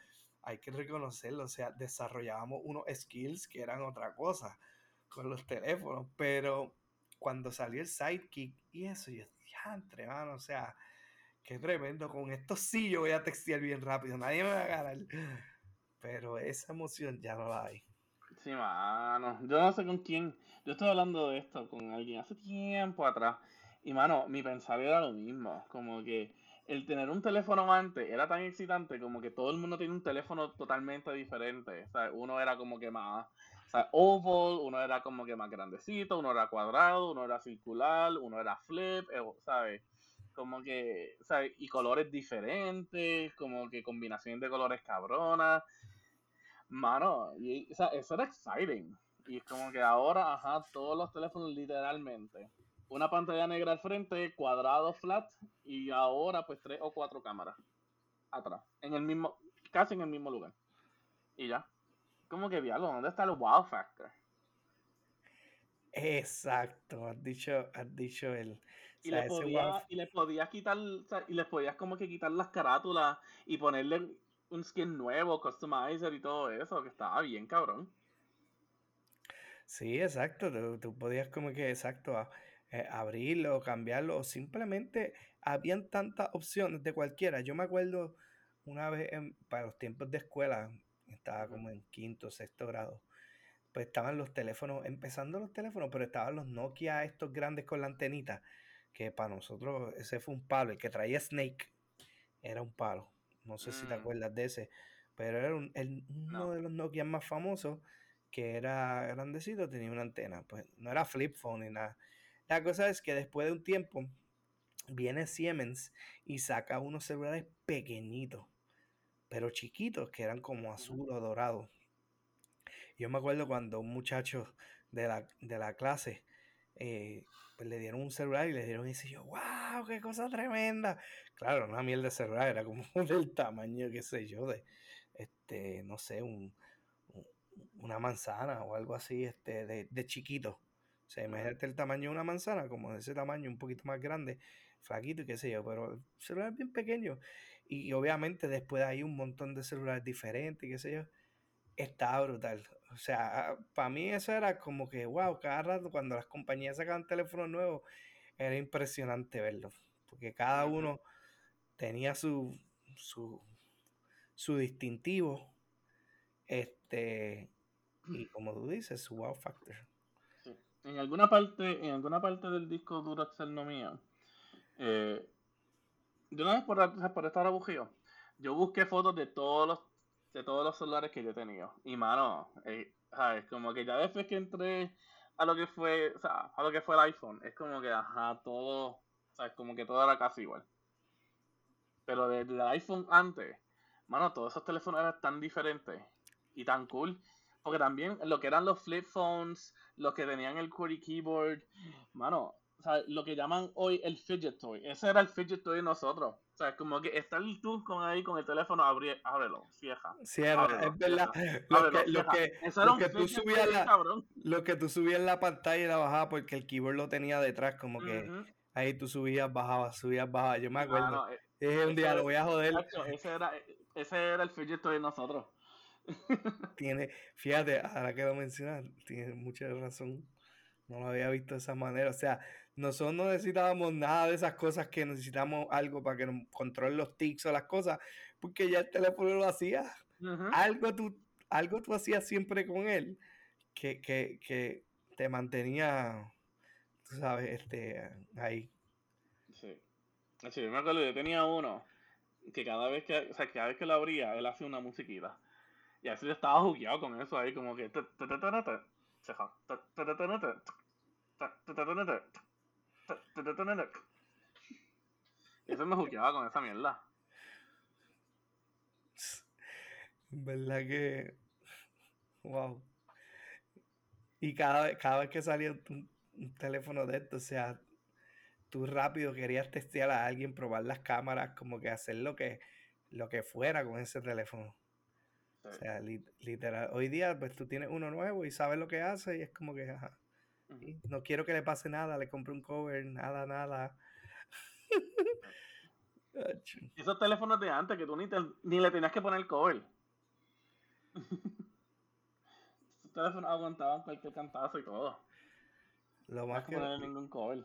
hay que reconocerlo. O sea, desarrollábamos unos skills que eran otra cosa con los teléfonos. Pero cuando salió el sidekick y eso, yo, diantre, mano, o sea qué tremendo, con esto sí yo voy a textear bien rápido, nadie me va a ganar. Pero esa emoción ya no la hay. Sí, mano. Yo no sé con quién. Yo estoy hablando de esto con alguien hace tiempo atrás. Y, mano, mi pensar era lo mismo. Como que el tener un teléfono antes era tan excitante como que todo el mundo tiene un teléfono totalmente diferente. O sea, uno era como que más o oval, uno era como que más grandecito, uno era cuadrado, uno era circular, uno era flip, eh, ¿sabes? Como que, ¿sabes? Y colores diferentes, como que combinación de colores cabronas. Mano, y, o eso era exciting. Y es como que ahora, ajá, todos los teléfonos literalmente. Una pantalla negra al frente, cuadrado flat, y ahora pues tres o cuatro cámaras atrás. En el mismo, casi en el mismo lugar. Y ya. Como que diablo, ¿dónde está el wow factor? Exacto, has dicho, has dicho el. Y, le podías, y le podías quitar, y les podías como que quitar las carátulas y ponerle un skin nuevo, customizer y todo eso, que estaba bien cabrón. Sí, exacto. Tú, podías como que, exacto, eh, abrirlo, cambiarlo, o simplemente habían tantas opciones de cualquiera. Yo me acuerdo una vez para los tiempos de escuela, estaba como en quinto, sexto grado, pues estaban los teléfonos, empezando los teléfonos, pero estaban los Nokia estos grandes con la antenita, que para nosotros ese fue un palo, el que traía Snake era un palo. No sé si te mm. acuerdas de ese, pero era uno de los Nokia más famosos que era grandecito, tenía una antena. Pues no era flip phone ni nada. La cosa es que después de un tiempo viene Siemens y saca unos celulares pequeñitos, pero chiquitos, que eran como azul o dorado. Yo me acuerdo cuando un muchacho de la, clase eh, pues le dieron un celular y le dieron ese yo, wow, qué cosa tremenda. Claro, una miel de celular, era como del tamaño, qué sé yo, de, este, no sé, un, una manzana o algo así, este, de, de chiquito. O sea, imagínate el tamaño de una manzana, como de ese tamaño, un poquito más grande, flaquito y qué sé yo, pero el celular es bien pequeño. Y obviamente después hay un montón de celulares diferentes, qué sé yo. Está brutal. O sea, para mí eso era como que, wow, cada rato cuando las compañías sacaban teléfonos nuevos, era impresionante verlo. Porque cada uno tenía su, su, su distintivo. Este, y como tú dices, su wow factor. En alguna parte, en alguna parte del disco duro externo mío, eh, yo una vez por, por estar aburrido, yo busqué fotos de todos los de todos los celulares que yo he tenido. Y mano, eh, ¿sabes? Como que ya después que entré a lo que fue, a lo que fue el iPhone, es como que, ajá, todo, ¿sabes? Como que todo era casi igual. Pero desde el iPhone antes, mano, todos esos teléfonos eran tan diferentes y tan cool. Porque también lo que eran los flip phones, los que tenían el QWERTY keyboard, mano, o sea, lo que llaman hoy el fidget toy. Ese era el fidget toy de nosotros. O sea, como que está el tú con ahí con el teléfono, abre, ábrelo, cierra. Cierra, es verdad. Lo que, lo que, lo que tú subías la, lo que tú subías en la pantalla y la bajaba porque el keyboard lo tenía detrás, como que ahí tú subías, bajabas, subías, bajabas. Yo me acuerdo. es un día, lo voy a joder. ese, era, ese era el fidget toy de nosotros. Tiene, fíjate, ahora que lo mencionas, tiene mucha razón. No lo había visto de esa manera. O sea, nosotros no necesitábamos nada de esas cosas que necesitamos algo para que nos controle los tics o las cosas, porque ya el teléfono lo hacía. Algo tú, algo tú hacías siempre con él que, que, que te mantenía, tú sabes, este, ahí. Sí. Sí, me acuerdo, yo tenía uno que cada vez que, o sea, cada vez que lo abría, él hacía una musiquita. Y así estaba jugueado con eso ahí, como que. Eso me jugueaba con esa mierda. ¿Verdad que.? Wow. Y cada, cada vez que salía un, teléfono de esto, o sea, tú rápido querías testear a alguien, probar las cámaras, como que hacer lo que, lo que fuera con ese teléfono. O sea, literal. Hoy día, pues tú tienes uno nuevo y sabes lo que hace y es como que, ajá. No quiero que le pase nada, le compré un cover, nada, nada. Esos teléfonos de antes que tú ni, ni le tenías que poner cover. Esos teléfonos aguantaban cualquier cantazo y todo. Lo más, que, ningún cover.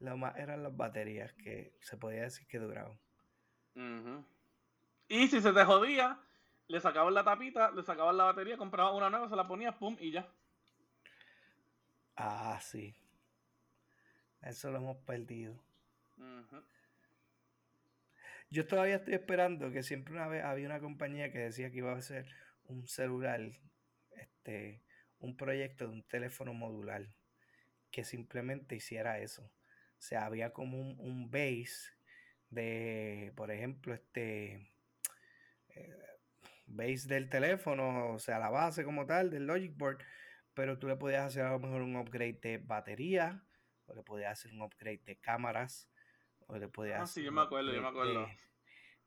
lo más eran las baterías que se podía decir que duraban. Y si se te jodía, le sacaban la tapita, le sacaban la batería, compraban una nueva, se la ponías, pum, y ya. Ah, sí. Eso lo hemos perdido. Yo todavía estoy esperando que siempre una vez había una compañía que decía que iba a hacer un celular, este, un proyecto de un teléfono modular que simplemente hiciera eso. O sea, había como un, un base de, por ejemplo, este eh, base del teléfono, o sea, la base como tal del Logic Board, pero tú le podías hacer a lo mejor un upgrade de batería, o le podías hacer un upgrade de cámaras, o le podías Ah, sí, yo me acuerdo, yo me acuerdo. De,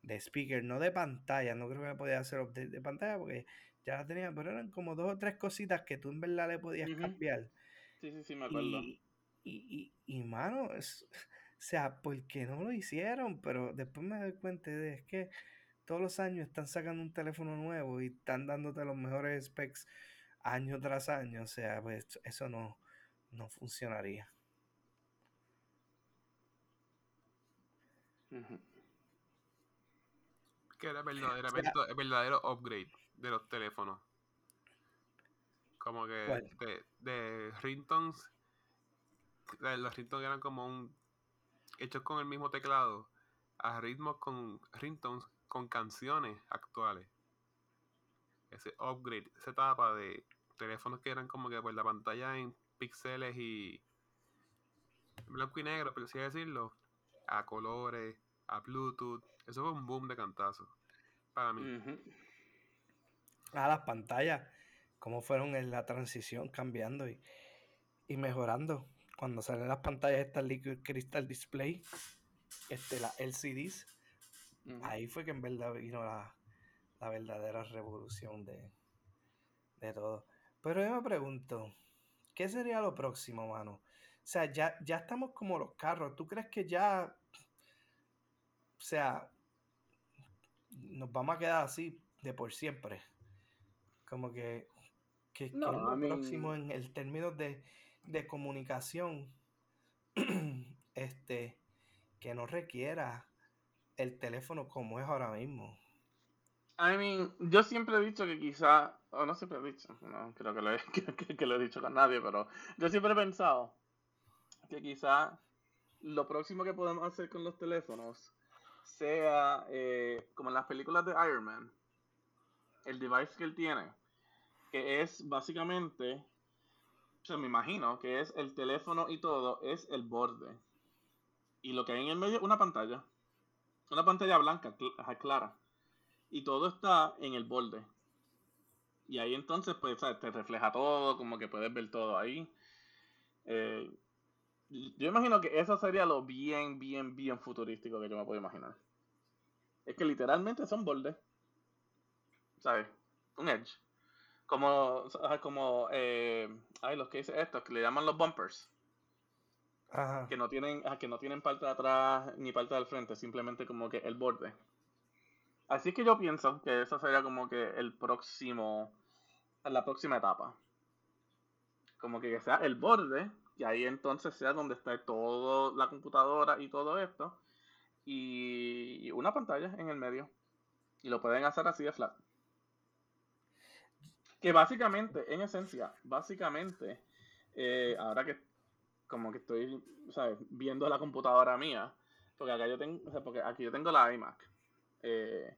de speaker, no de pantalla, no creo que le podías hacer update de pantalla porque ya la tenía, pero eran como dos o tres cositas que tú en verdad le podías cambiar. Sí, sí, sí, me acuerdo. Y, y, y, y, mano, es- o sea, ¿por qué no lo hicieron? Pero después me doy cuenta de es que todos los años están sacando un teléfono nuevo y están dándote los mejores specs año tras año. O sea, pues eso no, no funcionaría. Que era verdaderamente el verdadero upgrade de los teléfonos. Como que de, de ringtones, los ringtones eran como un hechos con el mismo teclado a ritmos con ringtones con canciones actuales. Ese upgrade, esa etapa de teléfonos que eran como que pues la pantalla en píxeles y blanco y negro, por así decirlo, a colores, a Bluetooth. Eso fue un boom de cantazo para mí. A las pantallas, cómo fueron en la transición cambiando y, y mejorando. Cuando salen las pantallas estas Liquid Crystal Display, este, las LCDs, Ahí fue que en verdad vino la, la verdadera revolución de, de todo. Pero yo me pregunto, ¿qué sería lo próximo, mano? O sea, ya, ya estamos como los carros. ¿Tú crees que ya, o sea, nos vamos a quedar así de por siempre? Como que, que, No, lo próximo en el término de, de comunicación, este, que no requiera el teléfono como es ahora mismo. I mean, yo siempre he dicho que quizá, o no siempre he dicho, no creo que lo he, dicho con nadie, pero yo siempre he pensado que quizá lo próximo que podemos hacer con los teléfonos sea eh, como en las películas de Iron Man, el device que él tiene, que es básicamente, o sea, me imagino que es el teléfono y todo, es el borde. Y lo que hay en el medio, una pantalla. Una pantalla blanca, clara y todo está en el borde. Y ahí entonces, pues, ¿sabes? te refleja todo, como que puedes ver todo ahí. Eh, yo imagino que eso sería lo bien, bien, bien futurístico que yo me puedo imaginar. Es que literalmente son bordes. ¿Sabes? Un edge. Como, como, eh, ay, los que dicen esto, que le llaman los bumpers. Que no tienen, que no tienen parte de atrás ni parte del frente, simplemente como que el borde. Así que yo pienso que eso sería como que el próximo, la próxima etapa. Como que sea el borde, y ahí entonces sea donde está toda la computadora y todo esto, y una pantalla en el medio. Y lo pueden hacer así de flat. Que básicamente, en esencia, básicamente, eh, ahora que como que estoy, ¿sabes? Viendo la computadora mía, porque acá yo tengo, o sea, porque aquí yo tengo la iMac, eh,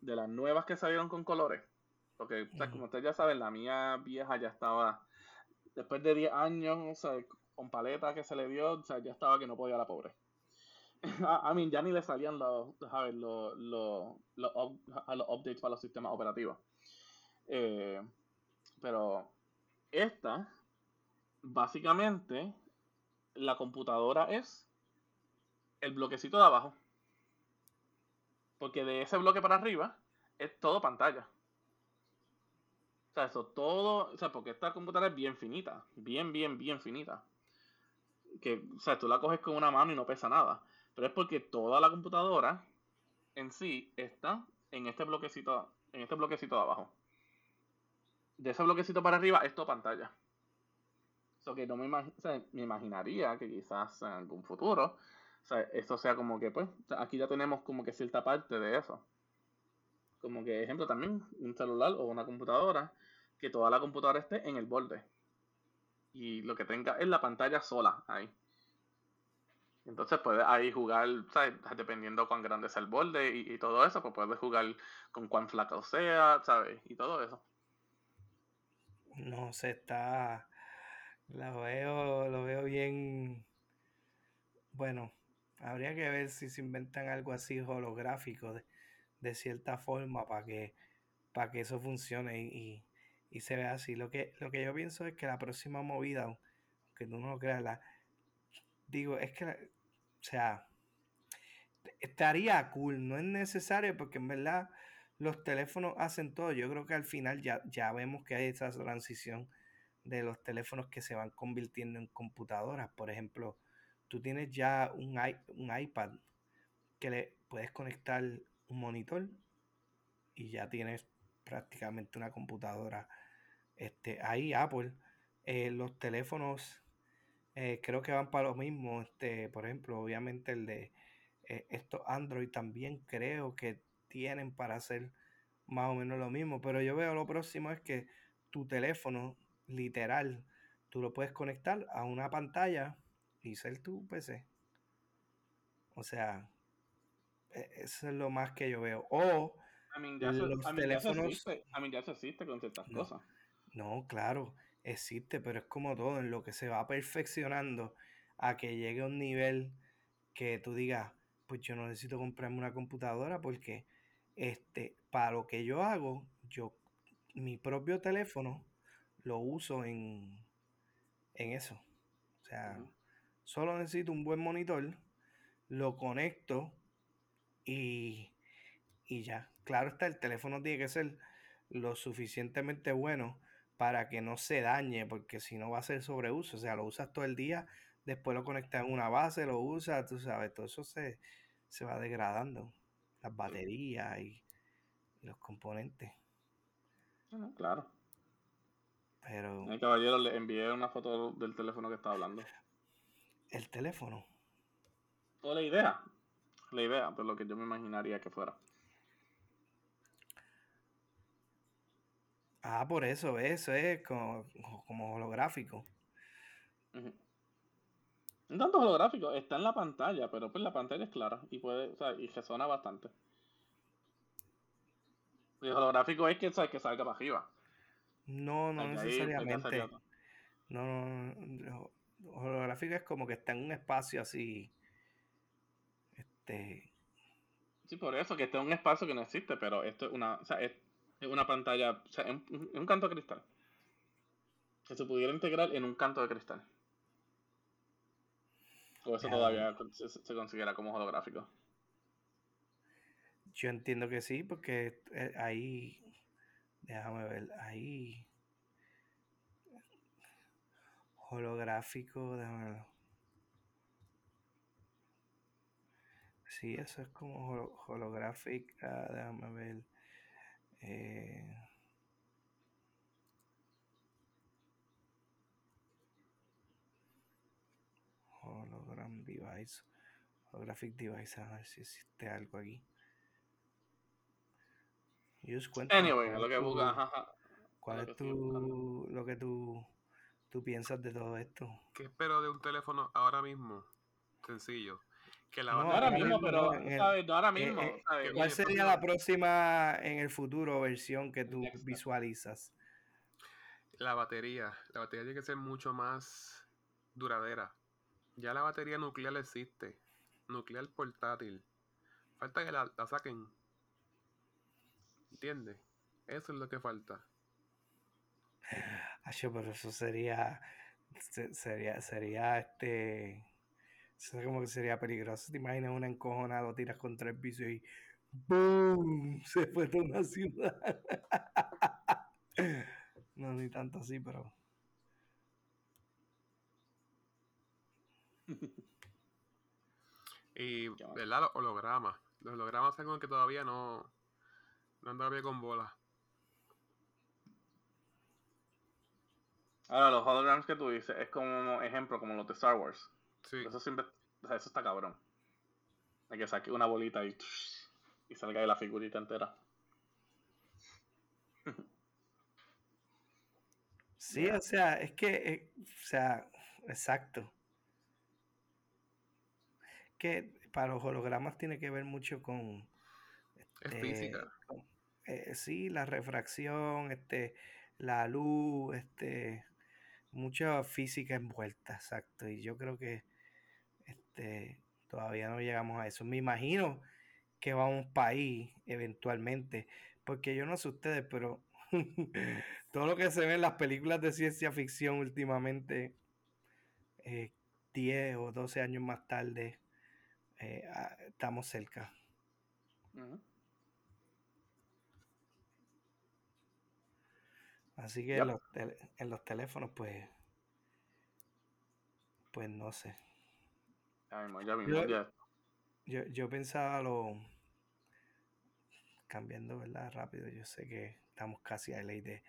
de las nuevas que salieron con colores, porque, o sea, como ustedes ya saben, la mía vieja ya estaba, después de 10 años, o sea, con paleta que se le dio, o sea, ya estaba que no podía la pobre. A a mí ya ni le salían los, ¿sabes? Los, los, los updates para los sistemas operativos. Eh, pero esta, básicamente, la computadora es el bloquecito de abajo. Porque de ese bloque para arriba es todo pantalla. O sea, eso todo. O sea, porque esta computadora es bien finita. Bien, bien, bien finita. Que, o sea, tú la coges con una mano y no pesa nada. Pero es porque toda la computadora en sí está en este bloquecito. En este bloquecito de abajo. De ese bloquecito para arriba es todo pantalla. So que no me, me imaginaría que quizás en algún futuro, o sea, esto sea como que, pues, aquí ya tenemos como que cierta parte de eso. Como que, ejemplo, también un celular o una computadora, que toda la computadora esté en el borde. Y lo que tenga es la pantalla sola ahí. Entonces puedes ahí jugar, ¿sabes? dependiendo cuán grande sea el borde y, todo eso, pues puedes jugar con cuán flaco sea, ¿sabes? Y todo eso. No se está. Lo veo, lo veo bien. Bueno, habría que ver si se inventan algo así holográfico de, cierta forma para que, que eso funcione y, y, se vea así. Lo que, lo que yo pienso es que la próxima movida, que tú no lo creas, la, digo, es que, o sea, estaría cool, no es necesario porque en verdad los teléfonos hacen todo. Yo creo que al final ya, ya vemos que hay esa transición de los teléfonos que se van convirtiendo en computadoras. Por ejemplo, tú tienes ya un, un iPad que le puedes conectar un monitor y ya tienes prácticamente una computadora. Este, ahí Apple, eh, los teléfonos eh, creo que van para lo mismo. Este, por ejemplo, obviamente el de eh, estos Android también creo que tienen para hacer más o menos lo mismo. Pero yo veo lo próximo es que tu teléfono, literal, tú lo puedes conectar a una pantalla y ser tu PC. O sea, e, eso es lo más que yo veo. O los teléfonos. a mí ya se existe con ciertas cosas. No, claro existe, pero es como todo, en lo que se va perfeccionando a que llegue a un nivel que tú digas, pues yo no necesito comprarme una computadora porque este, para lo que yo hago, yo mi propio teléfono lo uso en, en eso. O sea, solo necesito un buen monitor, lo conecto y, y ya. Claro está, el teléfono tiene que ser lo suficientemente bueno para que no se dañe, porque si no va a ser sobreuso, o sea, lo usas todo el día, después lo conectas en una base, lo usas, tú sabes, todo eso se, va degradando, las baterías y, los componentes. claro. Pero... El caballero le envié una foto del teléfono que estaba hablando. ¿El teléfono? O la idea. La idea de lo que yo me imaginaría que fuera. Ah, por eso, eso es como, como holográfico. Un tanto holográfico, está en la pantalla, pero pues la pantalla es clara y puede, o sea, y resona bastante. El holográfico es que, que salga para arriba. No, no necesariamente. No, no, no, holográfico es como que está en un espacio así. Este. Sí, por eso, que está en un espacio que no existe, pero esto es una. O sea, es, es una pantalla, o sea, en, un canto de cristal. Que se pudiera integrar en un canto de cristal. O eso todavía se, considera como holográfico. Yo entiendo que sí, porque eh, ahí, déjame ver, ahí holográfico, déjame ver. Sí, eso es como holográfico, déjame ver. Eh, hologram device. Holographic device. A ver si existe algo aquí. Anyway, lo que busca. ¿Cuál es tu, lo que tú, tú piensas de todo esto? ¿Qué espero de un teléfono ahora mismo? Sencillo que la no, ahora mismo, pero ¿sabes? No ahora mismo. ¿Cuál sería la próxima en el futuro versión que tú visualizas? La batería. La batería tiene que ser mucho más duradera. Ya la batería nuclear existe. Nuclear portátil. Falta que la, saquen. ¿Entiendes? Eso es lo que falta. Ay, pero eso sería. Sería, sería este eso como que sería peligroso. Te imaginas una encojonada, lo tiras contra el piso y ¡boom! Se fue toda una ciudad. no, ni tanto así, pero. y, ¿verdad? Los hologramas. Los hologramas son como que todavía no. No andan bien con bola. Ahora, los holograms que tú dices es como ejemplo, como los de Star Wars. Sí. Eso siempre, o sea, eso está cabrón. Hay que saque una bolita y, y salga de la figurita entera. Sí, o sea, es que, eh, o sea, exacto. Que para los hologramas tiene que ver mucho con, Es eh, física. con- eh, sí, la refracción, este, la luz, este, mucha física envuelta, exacto. Y yo creo que, este, todavía no llegamos a eso. Me imagino que vamos para ahí eventualmente, porque yo no sé ustedes, pero todo lo que se ve en las películas de ciencia ficción últimamente, eh, 10 o 12 años más tarde, eh, estamos cerca. Así que Yep. en, los en los teléfonos, pues, pues no sé. Ya mismo, ya mismo, Yo- ya. Yo, yo pensaba lo. Cambiando, ¿verdad? Rápido, yo sé que estamos casi a LAD.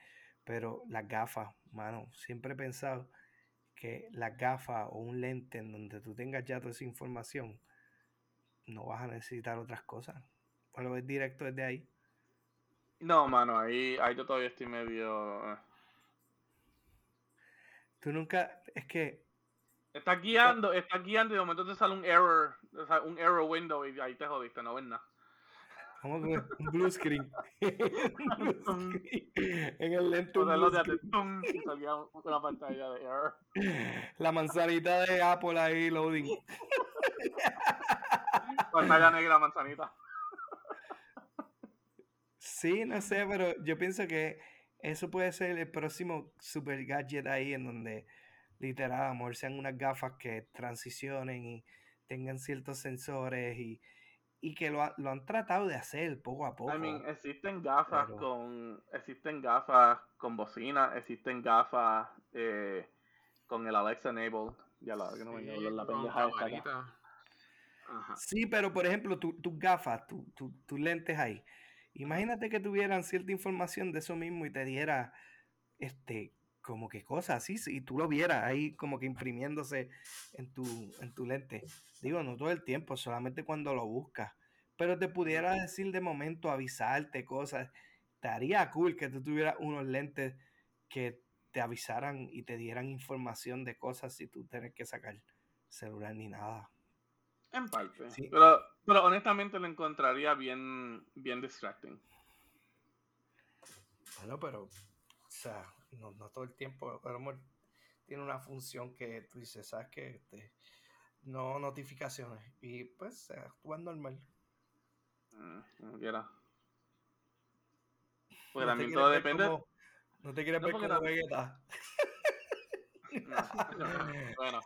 Pero las gafas, mano, siempre he pensado que las gafas o un lente en donde tú tengas ya toda esa información, no vas a necesitar otras cosas. O lo ves directo desde ahí. No, mano, ahí, ahí yo todavía estoy medio. eh. Tú nunca. Es que. Estás guiando, estás guiando y de momento te sale un error, un error window y ahí te jodiste, no ves nada. Como que un blue screen. Un blue screen. En el y salía una pantalla de error. La manzanita de Apple ahí loading. Pantalla negra, manzanita. Sí, no sé, pero yo pienso que eso puede ser el próximo super gadget ahí en donde literal, amor, sean unas gafas que transicionen y tengan ciertos sensores y, y que lo, ha- lo han tratado de hacer poco a poco. I mean, existen gafas pero- con. Existen gafas con bocina, existen gafas eh, con el Alexa enabled. Ya la que no me Sí, la. Sí, pero por ejemplo, tu- tus gafas, tu- tu- tus lentes ahí. Imagínate que tuvieran cierta información de eso mismo y te diera este como que cosas así, y tú lo vieras ahí como que imprimiéndose en tu, en tu lente. Digo, no todo el tiempo, solamente cuando lo buscas. Pero te pudiera decir de momento, avisarte cosas. Estaría cool que tú tuvieras unos lentes que te avisaran y te dieran información de cosas si tú tienes que sacar celular ni nada. En parte. Sí. Pero, pero honestamente lo encontraría bien, bien distracting. Bueno, pero, o sea, no, no todo el tiempo. Lo mejor tiene una función que tú dices, ¿sabes qué? Este, no notificaciones. Y pues actúa normal. Mm, Como quiera. Porque No también todo depende. como- no te quieres No, ver como Vegeta. No, bueno.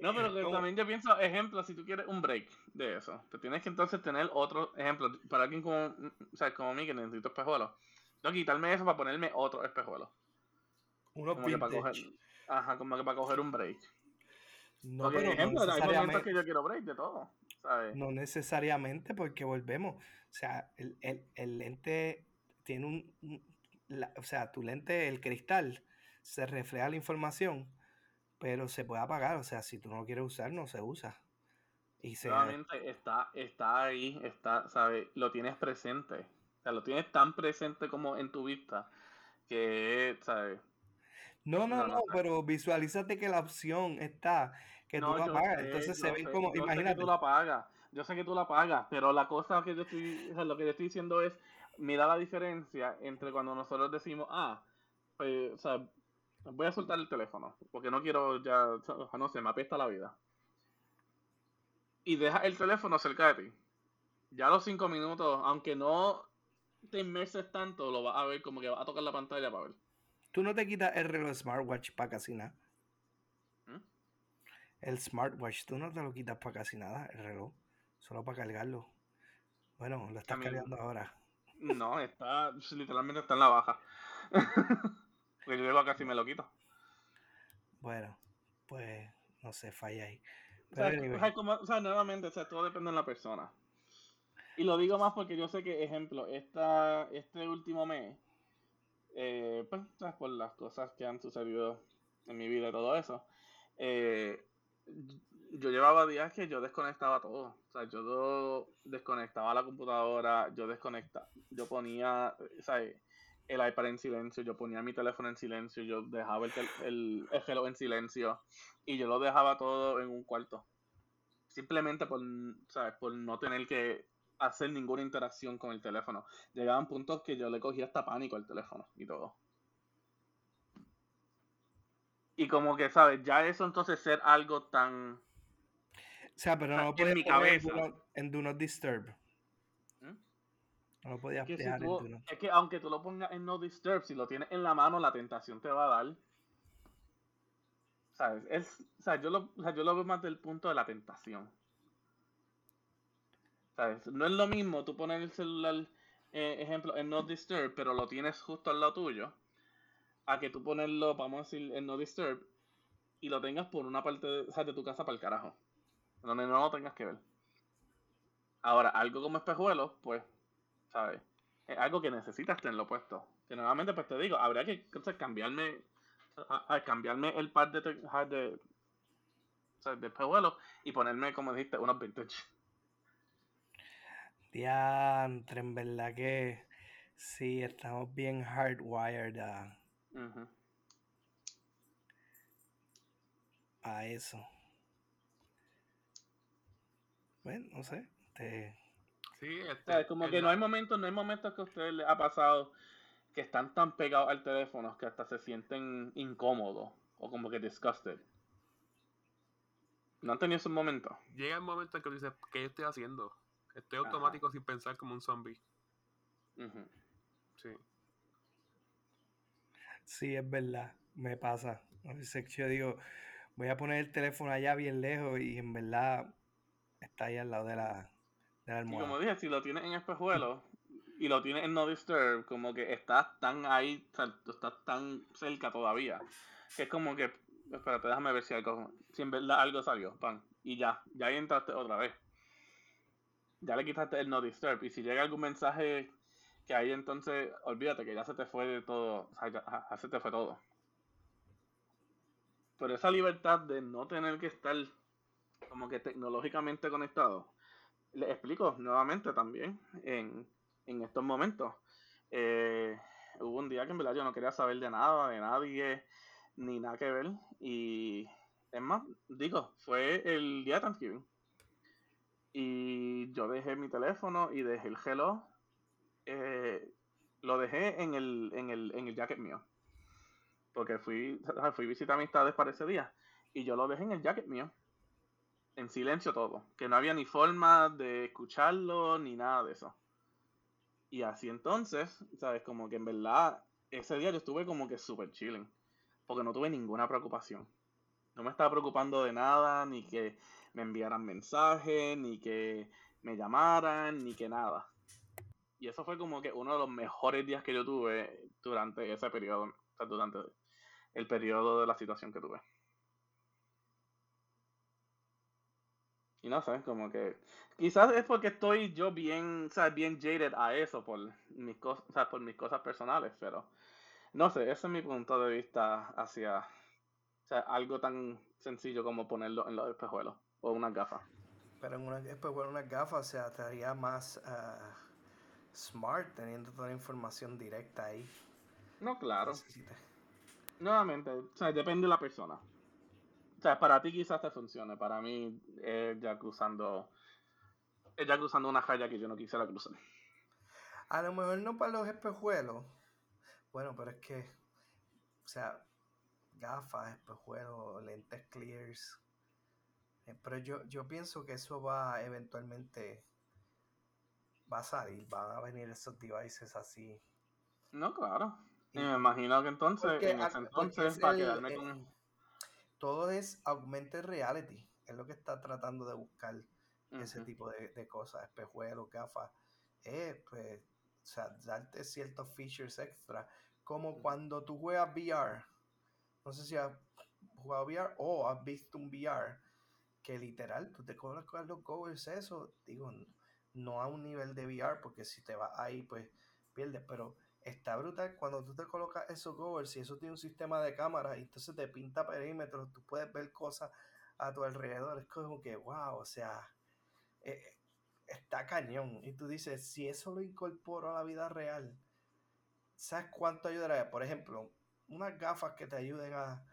No, pero que también yo pienso, ejemplo, si tú quieres un break de eso, te tienes que entonces tener otro ejemplo. Para alguien como, o sea, como mí que necesito espejuelos. Tengo que quitarme eso para ponerme otro espejuelo. Unos Como que para coger, ajá, como que para coger un break. No, Porque, pero no hay momentos que yo quiero break de todo, ¿sabes? no necesariamente porque volvemos. O sea, el, el- el lente tiene un... un- la- o sea, tu lente, el cristal, se refleja la información, pero se puede apagar. O sea, si tú no lo quieres usar, no se usa. Y se, está, está ahí, está, ¿sabes? Lo tienes presente. O sea, lo tienes tan presente como en tu vista que, ¿sabes? No, no, No, pero visualízate que la opción está, que tú No, lo yo apagas. sé, Entonces se sé, como, yo sé que tú la pagas, yo sé que tú la pagas, pero la cosa que yo estoy, o sea, lo que yo estoy diciendo es, mira la diferencia entre cuando nosotros decimos, ah, pues, o sea, voy a soltar el teléfono, porque no quiero ya, no sé, me apesta la vida. Y deja el teléfono cerca de ti. Ya a los cinco minutos, aunque no te inmerses tanto, lo vas a ver como que vas a tocar la pantalla para ver. tú no te quitas el reloj smartwatch para casi nada. ¿Mm? El smartwatch, tú no te lo quitas para casi nada, el reloj, solo para cargarlo. Bueno, lo estás cargando ahora. No, está, literalmente está en la baja. Porque yo llego y me lo quito. Bueno, pues no sé, falla ahí. O sea, Pero anyway, o sea, como- o sea, nuevamente, o sea, todo depende de la persona. Y lo digo más porque yo sé que, ejemplo, esta, este último mes, eh, pues, por las cosas que han sucedido en mi vida y todo eso, eh, yo llevaba días que yo desconectaba todo. O sea, yo desconectaba la computadora, yo desconectaba, yo ponía, ¿sabes? El iPad en silencio, yo ponía mi teléfono en silencio, yo dejaba el, el, el en silencio y yo lo dejaba todo en un cuarto. Simplemente por, ¿sabes? por no tener que hacer ninguna interacción con el teléfono. Llegaban puntos que yo le cogía hasta pánico al teléfono y todo. Y como que, ¿sabes? Ya eso entonces ser algo tan... O sea, pero no en mi cabeza. En Do Not Disturb. No lo podías es que, es que aunque tú lo pongas en No Disturb, si lo tienes en la mano, la tentación te va a dar. ¿Sabes? Es, o sea, yo lo, o sea, yo lo veo más del punto de la tentación. ¿Sabes? No es lo mismo tú poner el celular, eh, ejemplo, en No Disturb, pero lo tienes justo al lado tuyo, a que tú ponerlo, vamos a decir, en No Disturb, y lo tengas por una parte de, o sea, de tu casa para el carajo. Donde no lo tengas que ver. Ahora, algo como espejuelos, pues ¿sabes? Es algo que necesitas tenerlo puesto. Que nuevamente, pues te digo, habría que cambiarme a, cambiarme el par de, de, de pejuelos y ponerme, como dijiste, unos vintage. Diantre, en verdad que sí, estamos bien hardwired a, a eso. Bueno, no sé. Te, este, como que no hay momentos, no hay momentos que a ustedes les ha pasado que están tan pegados al teléfono que hasta se sienten incómodos o como que disgusted. ¿No han tenido esos momentos? Llega el momento en que dices, ¿qué yo estoy haciendo? Estoy automático sin pensar como un zombie. Sí. Sí, es verdad. Me pasa. A veces yo digo, voy a poner el teléfono allá bien lejos y en verdad está ahí al lado de la, y como dije, si lo tienes en espejuelo y lo tienes en No Disturb, como que estás tan ahí, estás tan cerca todavía, que es como que, espérate, déjame ver si algo, si en verdad algo salió, pan, y ya, ya entraste otra vez. Ya le quitaste el No Disturb, y si llega algún mensaje que ahí entonces, olvídate que ya se te fue de todo, o sea, ya se te fue todo. Pero esa libertad de no tener que estar como que tecnológicamente conectado, les explico nuevamente también en, estos momentos. Eh, hubo un día que en verdad yo no quería saber de nada, de nadie, ni nada que ver. Y es más, digo, fue el día de Thanksgiving. Y yo dejé mi teléfono y dejé el hello. Eh, lo dejé en el, en el, en el jacket mío. Porque fui, fui a visitar amistades para ese día. Y yo lo dejé en el jacket mío en silencio todo, que no había ni forma de escucharlo ni nada de eso. Y así entonces, ¿sabes? Como que en verdad ese día yo estuve como que súper chilling, porque no tuve ninguna preocupación. No me estaba preocupando de nada, ni que me enviaran mensajes, ni que me llamaran, ni que nada. Y eso fue como que uno de los mejores días que yo tuve durante ese periodo, o sea, durante el periodo de la situación que tuve. Y no sé, como que quizás es porque estoy yo bien, o bien jaded a eso por mis cosas, por mis cosas personales, pero no sé, ese es mi punto de vista hacia o sea, algo tan sencillo como ponerlo en los espejuelos o unas gafas. Pero en una espejuelo, unas gafas, o sea, te haría más uh, smart teniendo toda la información directa ahí. No, claro. Nuevamente, o sea, depende de la persona. Sea, para ti quizás te funcione, para mí es ya cruzando, es ya cruzando una raya que yo no quisiera cruzar. A lo mejor no para los espejuelos. Bueno, pero es que, o sea, gafas, espejuelos, lentes clears. Eh, pero yo, yo pienso que eso va eventualmente, va a salir, van a venir esos devices así. No, claro. Y me imagino que entonces, en ese entonces, para quedarme con todo es augmented reality, es lo que está tratando de buscar ese tipo de, cosas, espejuelos, gafas, eh, pues, o sea, darte ciertos features extra, como cuando tú juegas VR, no sé si has jugado VR o has visto un VR, que literal, tú te colocas los goggles, eso, digo, no a un nivel de VR, porque si te vas ahí, pues pierdes, pero está brutal cuando tú te colocas esos covers y eso tiene un sistema de cámara y entonces te pinta perímetros, tú puedes ver cosas a tu alrededor. Es como que, wow, o sea, eh, está cañón. Y tú dices, si eso lo incorporo a la vida real, ¿sabes cuánto ayudaría? Por ejemplo, unas gafas que te ayuden a,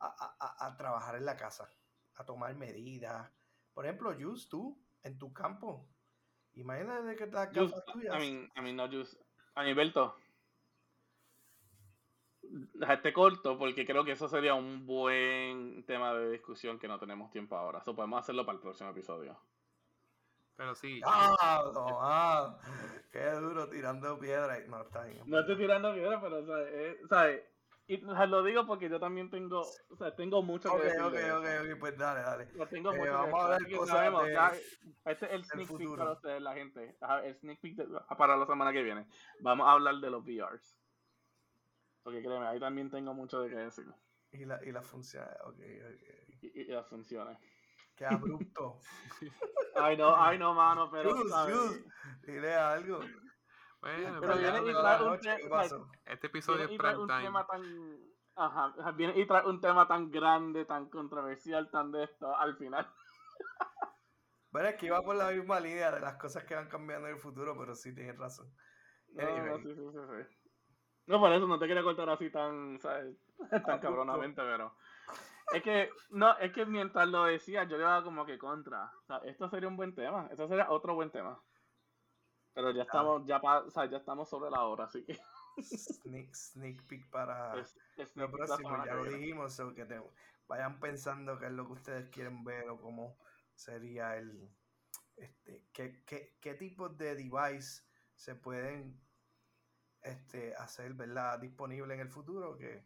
a, a trabajar en la casa, a tomar medidas. Por ejemplo, Just, tú, en tu campo, Imagínate que las gafas tuyas. I mean, I mean, no just. Aniberto. Este corto porque creo que eso sería un buen tema de discusión que no tenemos tiempo ahora. Eso podemos hacerlo para el próximo episodio. Pero sí. ¡Ah! No, ah, ¡Qué duro tirando piedra! No, está bien. No estoy tirando piedra, pero, ¿sabes? Eh, ¿sabes? Y lo digo porque yo también tengo, o sea, tengo mucho que decir. Ok, ok, ok, pues dale, dale. Lo tengo eh, mucho vamos a ver cosas sabemos, de, este es el sneak peek para ustedes, la gente. El sneak peek para la semana que viene. Vamos a hablar de los VRs. Porque créeme, ahí también tengo mucho de qué decir. Y, la, y las funciones, ok, ok. Y, y, las funciones. Qué abrupto. ay, no, ay, no, mano, pero. Just, dile algo. Bueno, pero viene y trae un, tema, este episodio es prime un Tema tan, ajá, viene y trae un tema tan grande, tan controversial, tan de esto al final. Bueno, es que iba por la misma línea de las cosas que van cambiando en el futuro, pero sí tienes razón. No, no, sí, sí, sí, No, por eso no te quería cortar así tan, ¿sabes? tan cabronamente, pero. Es que, no, es que mientras lo decía, yo le iba como que contra. O sea, esto sería un buen tema. Esto sería otro buen tema. Pero ya estamos, ya, o sea, ya estamos sobre la hora, así que. Sneak, sneak peek para lo próximo, ya lo dijimos, o que te vayan pensando qué es lo que ustedes quieren ver o cómo sería el. Este, qué, qué, qué tipos de device se pueden este, hacer ¿verdad? disponible en el futuro que,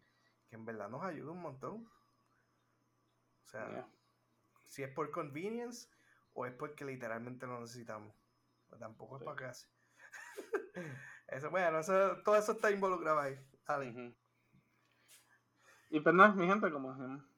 que en verdad nos ayuda un montón. O sea, si es por convenience o es porque literalmente lo necesitamos. Pues tampoco es para casi. eso, bueno, todo eso está involucrado ahí. Y pues nada, mi gente, como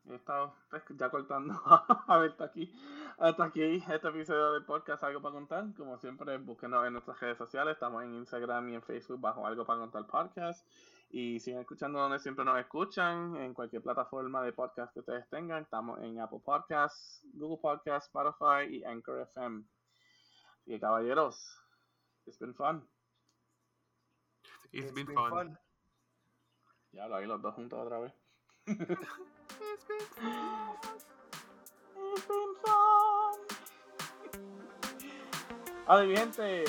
he estado pues, ya cortando a ver hasta aquí, hasta aquí este episodio del podcast Algo para Contar. Como siempre, búsquenos en nuestras redes sociales. Estamos en Instagram y en Facebook bajo Algo para Contar Podcast. Y siguen escuchando donde siempre nos escuchan, en cualquier plataforma de podcast que ustedes tengan. Estamos en Apple Podcasts, Google Podcasts, Spotify y Anchor FM. Y caballeros, it's been fun. It's, it's been, been fun. fun. Ya lo hay los dos juntos otra vez. it's been fun. Fun. Adiós, gente.